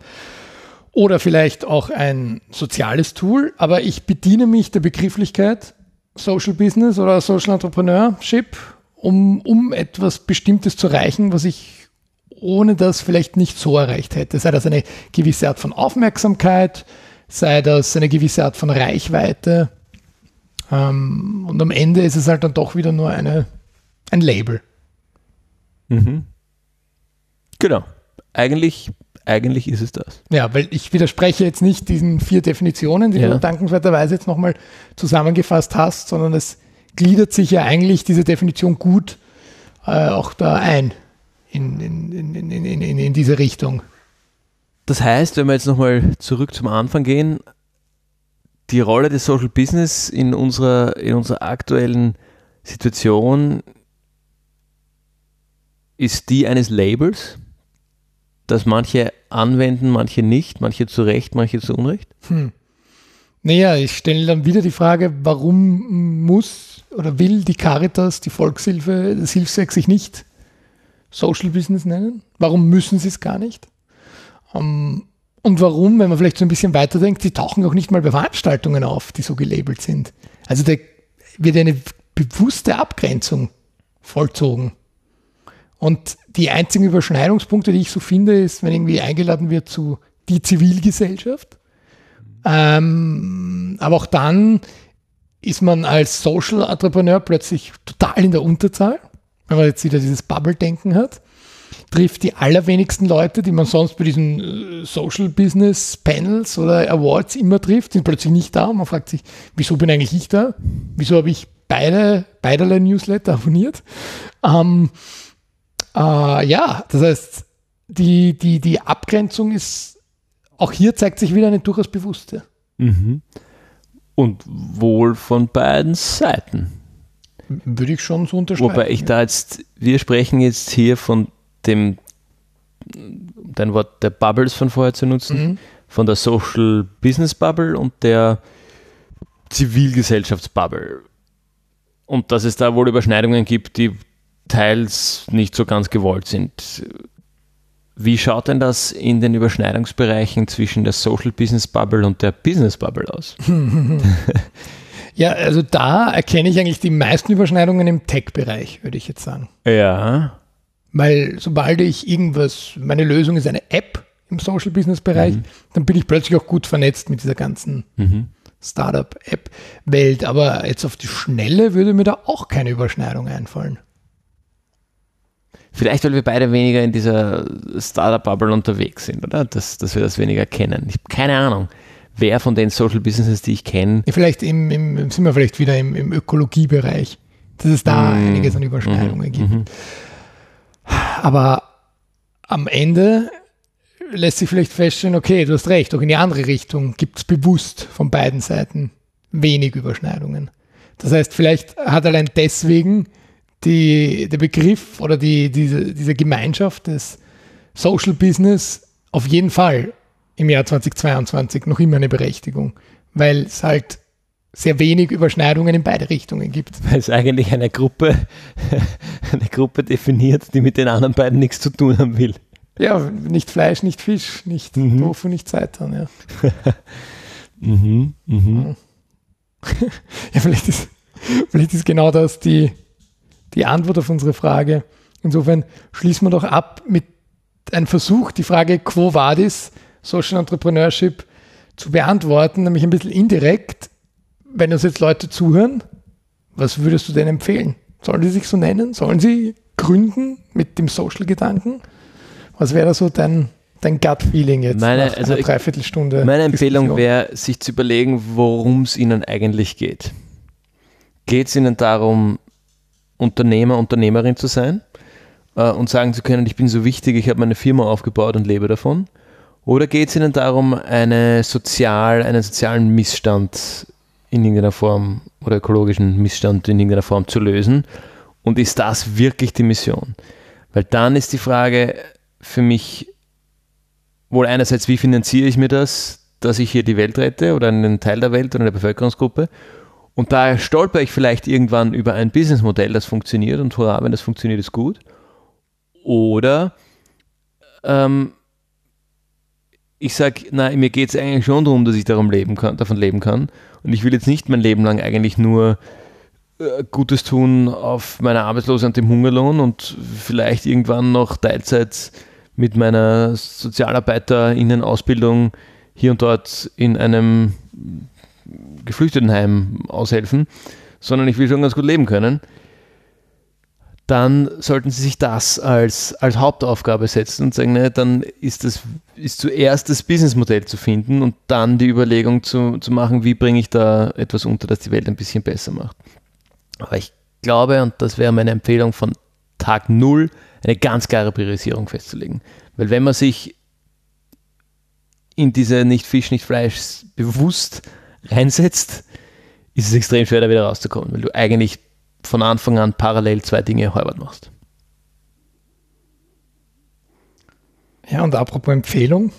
oder vielleicht auch ein soziales Tool, aber ich bediene mich der Begrifflichkeit Social Business oder Social Entrepreneurship, um, um etwas Bestimmtes zu erreichen, was ich ohne das vielleicht nicht so erreicht hätte. Sei das eine gewisse Art von Aufmerksamkeit, sei das eine gewisse Art von Reichweite. Ähm, und am Ende ist es halt dann doch wieder nur eine, ein Label. Mhm. Genau. Eigentlich, eigentlich ist es das. Ja, weil ich widerspreche jetzt nicht diesen vier Definitionen, die Ja. du dankenswerterweise jetzt nochmal zusammengefasst hast, sondern es gliedert sich ja eigentlich diese Definition gut äh, auch da ein in, in, in, in, in, in, in diese Richtung. Das heißt, wenn wir jetzt nochmal zurück zum Anfang gehen, die Rolle des Social Business in unserer, in unserer aktuellen Situation ist die eines Labels, das manche anwenden, manche nicht, manche zu Recht, manche zu Unrecht. Hm. Naja, ich stelle dann wieder die Frage, warum muss oder will die Caritas, die Volkshilfe, das Hilfswerk sich nicht Social Business nennen? Warum müssen sie es gar nicht? Ähm, und warum, wenn man vielleicht so ein bisschen weiterdenkt, die tauchen auch nicht mal bei Veranstaltungen auf, die so gelabelt sind. Also da wird eine bewusste Abgrenzung vollzogen. Und die einzigen Überschneidungspunkte, die ich so finde, ist, wenn irgendwie eingeladen wird zu die Zivilgesellschaft. Ähm, aber auch dann ist man als Social Entrepreneur plötzlich total in der Unterzahl, wenn man jetzt wieder dieses Bubble-Denken hat. Trifft die allerwenigsten Leute, die man sonst bei diesen äh, Social Business Panels oder Awards immer trifft, sind plötzlich nicht da. Man fragt sich, wieso bin eigentlich ich da? Wieso habe ich beide, beiderlei Newsletter abonniert? Ähm, äh, ja, das heißt, die, die, die Abgrenzung ist, auch hier zeigt sich wieder eine durchaus bewusste. Und wohl von beiden Seiten. Würde ich schon so unterschreiben. Wobei ich da jetzt, wir sprechen jetzt hier von dem, dein Wort der Bubbles von vorher zu nutzen, Mhm. von der Social Business Bubble und der Zivilgesellschaftsbubble. Und dass es da wohl Überschneidungen gibt, die teils nicht so ganz gewollt sind. Wie schaut denn das in den Überschneidungsbereichen zwischen der Social Business Bubble und der Business Bubble aus? [LAUGHS] Ja, also da erkenne ich eigentlich die meisten Überschneidungen im Tech-Bereich, würde ich jetzt sagen. Ja. Weil sobald ich irgendwas, meine Lösung ist eine App im Social Business Bereich, dann bin ich plötzlich auch gut vernetzt mit dieser ganzen Startup-App-Welt. Aber jetzt auf die Schnelle würde mir da auch keine Überschneidung einfallen. Vielleicht, weil wir beide weniger in dieser Startup-Bubble unterwegs sind, oder? Dass, dass wir das weniger kennen. Ich habe keine Ahnung, wer von den Social Businesses, die ich kenne, Ja, vielleicht im, im, sind wir vielleicht wieder im, im Ökologiebereich, dass es da einiges an Überschneidungen gibt. Aber am Ende lässt sich vielleicht feststellen, okay, du hast recht, auch in die andere Richtung gibt es bewusst von beiden Seiten wenig Überschneidungen. Das heißt, vielleicht hat allein deswegen die, der Begriff oder die, diese, diese Gemeinschaft des Social Business auf jeden Fall im Jahr 2022 noch immer eine Berechtigung, weil es halt sehr wenig Überschneidungen in beide Richtungen gibt. weil es eigentlich eine Gruppe, [LAUGHS] eine Gruppe definiert, die mit den anderen beiden nichts zu tun haben will. Ja, nicht Fleisch, nicht Fisch, nicht Mhm. Tofu, nicht Seitan, ja. [LAUGHS] Mhm, mhm. [LAUGHS] Ja, vielleicht ist, vielleicht ist genau das die, die Antwort auf unsere Frage. Insofern schließen wir doch ab mit einem Versuch, die Frage Quo Vadis, Social Entrepreneurship, zu beantworten, nämlich ein bisschen indirekt. Wenn uns jetzt Leute zuhören, was würdest du denn empfehlen? Sollen sie sich so nennen? Sollen sie gründen mit dem Social-Gedanken? Was wäre da so dein, dein Gut-Feeling jetzt Meine- nach also einer Dreiviertelstunde? Meine Empfehlung wäre, sich zu überlegen, worum es Ihnen eigentlich geht. Geht es Ihnen darum, Unternehmer, Unternehmerin zu sein äh, und sagen zu können, ich bin so wichtig, ich habe meine Firma aufgebaut und lebe davon? Oder geht es Ihnen darum, eine sozial, einen sozialen Missstand in irgendeiner Form oder ökologischen Missstand in irgendeiner Form zu lösen? Und ist das wirklich die Mission? Weil dann ist die Frage für mich wohl einerseits, wie finanziere ich mir das, dass ich hier die Welt rette oder einen Teil der Welt oder eine Bevölkerungsgruppe? Und da stolper ich vielleicht irgendwann über ein Businessmodell, das funktioniert und hurra, wenn das funktioniert, ist gut. Oder ähm, ich sage, na, mir geht es eigentlich schon darum, dass ich darum leben kann, davon leben kann. Und ich will jetzt nicht mein Leben lang eigentlich nur äh, Gutes tun auf meiner Arbeitslose und dem Hungerlohn und vielleicht irgendwann noch Teilzeit mit meiner SozialarbeiterInnen-Ausbildung hier und dort in einem Geflüchtetenheim aushelfen, sondern ich will schon ganz gut leben können, dann sollten Sie sich das als, als Hauptaufgabe setzen und sagen, ne, dann ist das ist zuerst das Businessmodell zu finden und dann die Überlegung zu, zu machen, wie bringe ich da etwas unter, das die Welt ein bisschen besser macht. Aber ich glaube, und das wäre meine Empfehlung von Tag Null, eine ganz klare Priorisierung festzulegen. Weil wenn man sich in diese nicht Fisch, nicht Fleisch bewusst reinsetzt, ist es extrem schwer, da wieder rauszukommen, weil du eigentlich von Anfang an parallel zwei Dinge halbert machst. Ja, und apropos Empfehlung.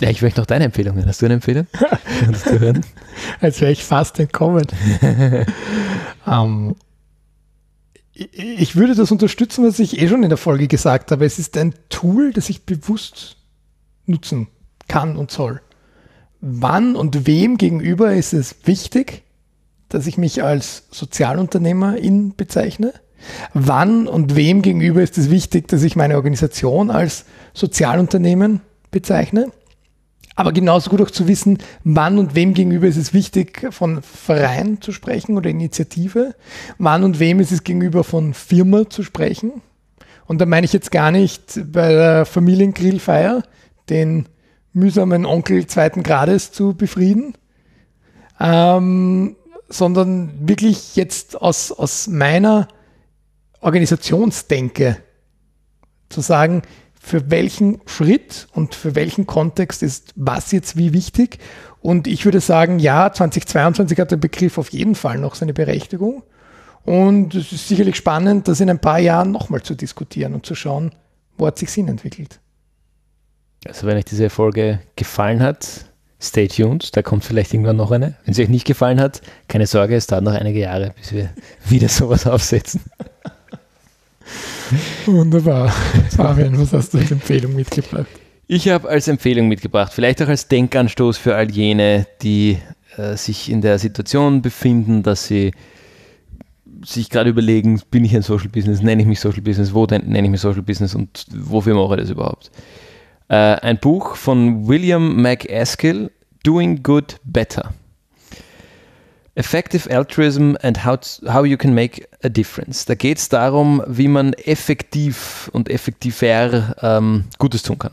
Ja, ich möchte noch deine Empfehlung. Hast du eine Empfehlung? [LAUGHS] Als wäre ich fast entkommen. um, [LAUGHS] ähm, ich würde das unterstützen, was ich eh schon in der Folge gesagt habe. Es ist ein Tool, das ich bewusst nutzen kann und soll. Wann und wem gegenüber ist es wichtig, dass ich mich als Sozialunternehmerin bezeichne? Wann und wem gegenüber ist es wichtig, dass ich meine Organisation als Sozialunternehmen bezeichne? Aber genauso gut auch zu wissen, wann und wem gegenüber ist es wichtig, von Verein zu sprechen oder Initiative. Wann und wem ist es gegenüber von Firma zu sprechen. Und da meine ich jetzt gar nicht bei der Familiengrillfeier den mühsamen Onkel zweiten Grades zu befrieden, ähm, sondern wirklich jetzt aus, aus meiner Organisationsdenke zu sagen, für welchen Schritt und für welchen Kontext ist was jetzt wie wichtig. Und ich würde sagen, ja, 2022 hat der Begriff auf jeden Fall noch seine Berechtigung. Und es ist sicherlich spannend, das in ein paar Jahren nochmal zu diskutieren und zu schauen, wo hat sich Sinn entwickelt. Also wenn euch diese Folge gefallen hat, stay tuned, da kommt vielleicht irgendwann noch eine. Wenn sie euch nicht gefallen hat, keine Sorge, es dauert noch einige Jahre, bis wir [LAUGHS] wieder sowas aufsetzen. [LAUGHS] Wunderbar. Fabian, was hast du als Empfehlung mitgebracht? Ich habe als Empfehlung mitgebracht, vielleicht auch als Denkanstoß für all jene, die äh, sich in der Situation befinden, dass sie sich gerade überlegen, bin ich ein Social Business, nenne ich mich Social Business, wo nenne ich mich Social Business und wofür mache ich das überhaupt? Äh, ein Buch von William McAskill, Doing Good Better. Effective Altruism and how, how you can make a difference. Da geht es darum, wie man effektiv und effektiver ähm, Gutes tun kann.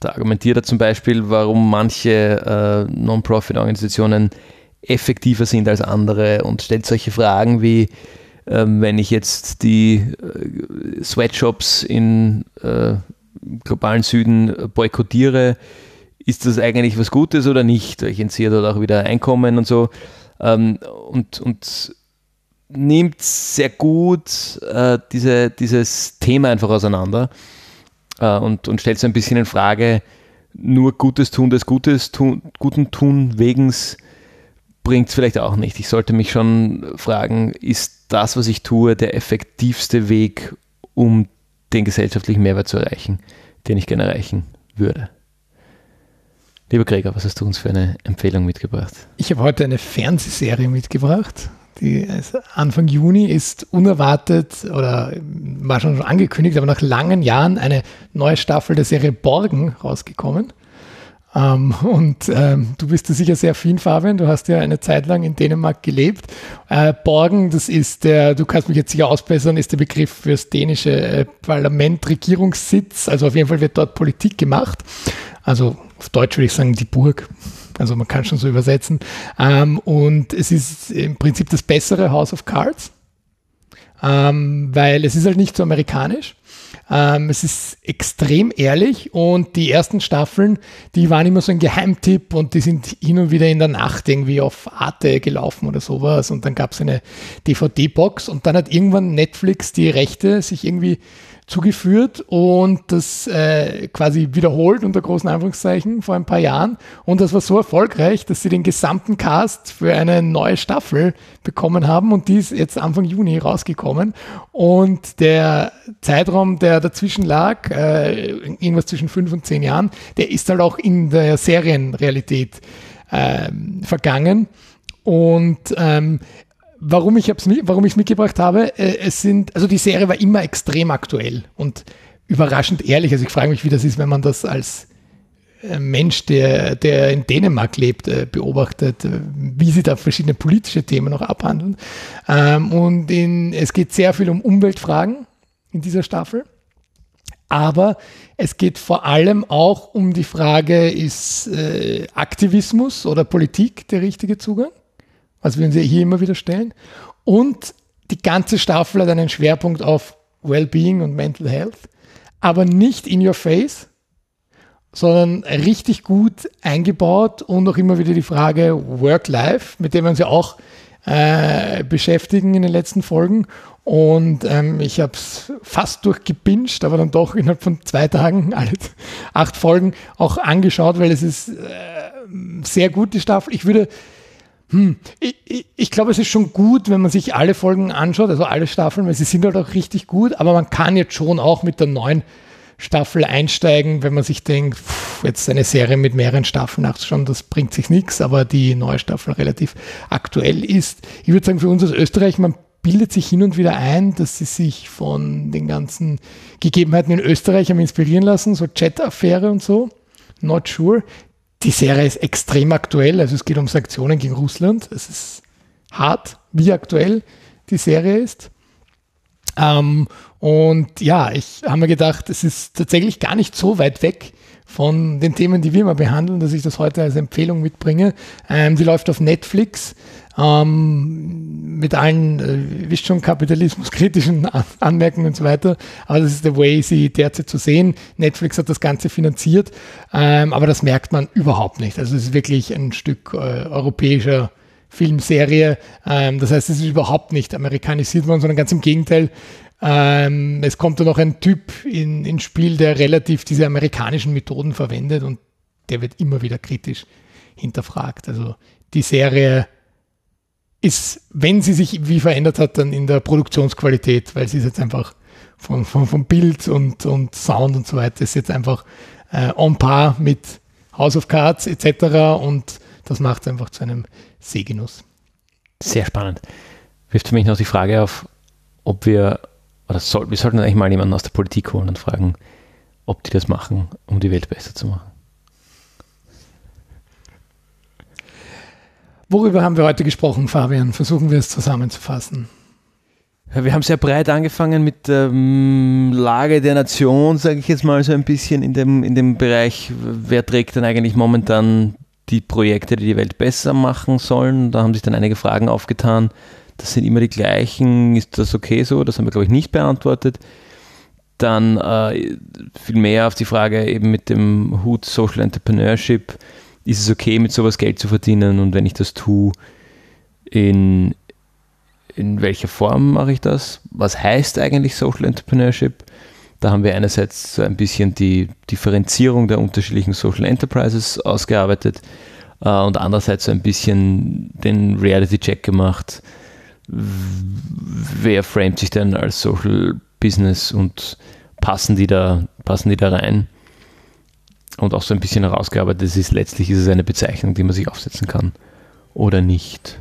Da argumentiert er zum Beispiel, warum manche äh, Non-Profit-Organisationen effektiver sind als andere und stellt solche Fragen wie, äh, wenn ich jetzt die äh, Sweatshops in äh, globalen Süden boykottiere, ist das eigentlich was Gutes oder nicht? Ich entziehe dort auch wieder Einkommen und so ähm, und, und nimmt sehr gut äh, diese, dieses Thema einfach auseinander äh, und, und stellt so ein bisschen in Frage, nur Gutes tun des Gutes, tun, Guten tun wegens bringt es vielleicht auch nicht. Ich sollte mich schon fragen, ist das, was ich tue, der effektivste Weg, um den gesellschaftlichen Mehrwert zu erreichen, den ich gerne erreichen würde? Lieber Gregor, was hast du uns für eine Empfehlung mitgebracht? Ich habe heute eine Fernsehserie mitgebracht. Die Anfang Juni ist unerwartet oder war schon angekündigt, aber nach langen Jahren eine neue Staffel der Serie Borgen rausgekommen. Ähm, und ähm, du bist da sicher sehr affin, Fabian. Du hast ja eine Zeit lang in Dänemark gelebt. Äh, Borgen, das ist der, du kannst mich jetzt sicher ausbessern, ist der Begriff fürs dänische äh, Parlament, Regierungssitz. Also auf jeden Fall wird dort Politik gemacht. Also auf Deutsch würde ich sagen die Burg. Also man kann schon so übersetzen. Ähm, und es ist im Prinzip das bessere House of Cards, ähm, weil es ist halt nicht so amerikanisch. Ähm, es ist extrem ehrlich und die ersten Staffeln, die waren immer so ein Geheimtipp und die sind hin und wieder in der Nacht irgendwie auf Arte gelaufen oder sowas und dann gab es eine DVD-Box und dann hat irgendwann Netflix die Rechte sich irgendwie zugeführt und das äh, quasi wiederholt unter großen Anführungszeichen vor ein paar Jahren. Und das war so erfolgreich, dass sie den gesamten Cast für eine neue Staffel bekommen haben und die ist jetzt Anfang Juni rausgekommen. Und der Zeitraum, der dazwischen lag, äh, irgendwas zwischen fünf und zehn Jahren, der ist halt auch in der Serienrealität äh, vergangen. Und ähm, warum ich es warum mitgebracht habe, äh, es sind, also die Serie war immer extrem aktuell und überraschend ehrlich. Also ich frage mich, wie das ist, wenn man das als äh, Mensch, der, der in Dänemark lebt, äh, beobachtet, äh, wie sie da verschiedene politische Themen noch abhandeln. Ähm, und in, es geht sehr viel um Umweltfragen in dieser Staffel. Aber es geht vor allem auch um die Frage, ist Aktivismus oder Politik der richtige Zugang? Was wir uns hier immer wieder stellen. Und die ganze Staffel hat einen Schwerpunkt auf Wellbeing und Mental Health, aber nicht in your face, sondern richtig gut eingebaut und auch immer wieder die Frage Work-Life, mit dem wir uns ja auch äh, beschäftigen in den letzten Folgen. Und ähm, ich habe es fast durchgebinged, aber dann doch innerhalb von zwei Tagen [LAUGHS] alle acht Folgen auch angeschaut, weil es ist äh, sehr gut, die Staffel. Ich würde, hm, ich, ich, glaube, es ist schon gut, wenn man sich alle Folgen anschaut, also alle Staffeln, weil sie sind halt auch richtig gut, aber man kann jetzt schon auch mit der neuen Staffel einsteigen, wenn man sich denkt, pff, jetzt eine Serie mit mehreren Staffeln nachzuschauen, das bringt sich nichts, aber die neue Staffel relativ aktuell ist. Ich würde sagen, für uns aus Österreich, man bildet sich hin und wieder ein, dass sie sich von den ganzen Gegebenheiten in Österreich haben inspirieren lassen, so Chat-Affäre und so. Not sure. Die Serie ist extrem aktuell, also es geht um Sanktionen gegen Russland. Es ist hart, wie aktuell die Serie ist. Ähm, und ja, ich habe mir gedacht, es ist tatsächlich gar nicht so weit weg von den Themen, die wir immer behandeln, dass ich das heute als Empfehlung mitbringe. Ähm, die läuft auf Netflix ähm, mit allen, äh, wisst schon, kapitalismuskritischen An Anmerkungen und so weiter. Aber das ist der Way, sie derzeit zu sehen. Netflix hat das Ganze finanziert, ähm, aber das merkt man überhaupt nicht. Also es ist wirklich ein Stück äh, europäischer Filmserie. Ähm, das heißt, es ist überhaupt nicht amerikanisiert worden, sondern ganz im Gegenteil. Ähm, es kommt da noch ein Typ in, ins Spiel, der relativ diese amerikanischen Methoden verwendet und der wird immer wieder kritisch hinterfragt. Also die Serie ist, wenn sie sich wie verändert hat, dann in der Produktionsqualität, weil sie ist jetzt einfach von, von, von Bild und, und Sound und so weiter, ist jetzt einfach äh, on par mit House of Cards etc. und das macht es einfach zu einem Sehgenuss. Sehr spannend. Wirft für mich noch die Frage auf, ob wir, oder soll, wir sollten eigentlich mal jemanden aus der Politik holen und fragen, ob die das machen, um die Welt besser zu machen. Worüber haben wir heute gesprochen, Fabian? Versuchen wir es zusammenzufassen. Wir haben sehr breit angefangen mit der ähm, Lage der Nation, sage ich jetzt mal so ein bisschen in dem, in dem Bereich, wer trägt denn eigentlich momentan die Projekte, die die Welt besser machen sollen. Da haben sich dann einige Fragen aufgetan. Das sind immer die gleichen. Ist das okay so? Das haben wir, glaube ich, nicht beantwortet. Dann äh, viel mehr auf die Frage eben mit dem Hut Social Entrepreneurship. Ist es okay, mit sowas Geld zu verdienen? Und wenn ich das tue, in, in welcher Form mache ich das? Was heißt eigentlich Social Entrepreneurship? Da haben wir einerseits so ein bisschen die Differenzierung der unterschiedlichen Social Enterprises ausgearbeitet äh, und andererseits so ein bisschen den Reality-Check gemacht. Wer framet sich denn als Social Business und passen die da, passen die da rein? Und auch so ein bisschen herausgearbeitet, ist letztlich ist es eine Bezeichnung, die man sich aufsetzen kann oder nicht.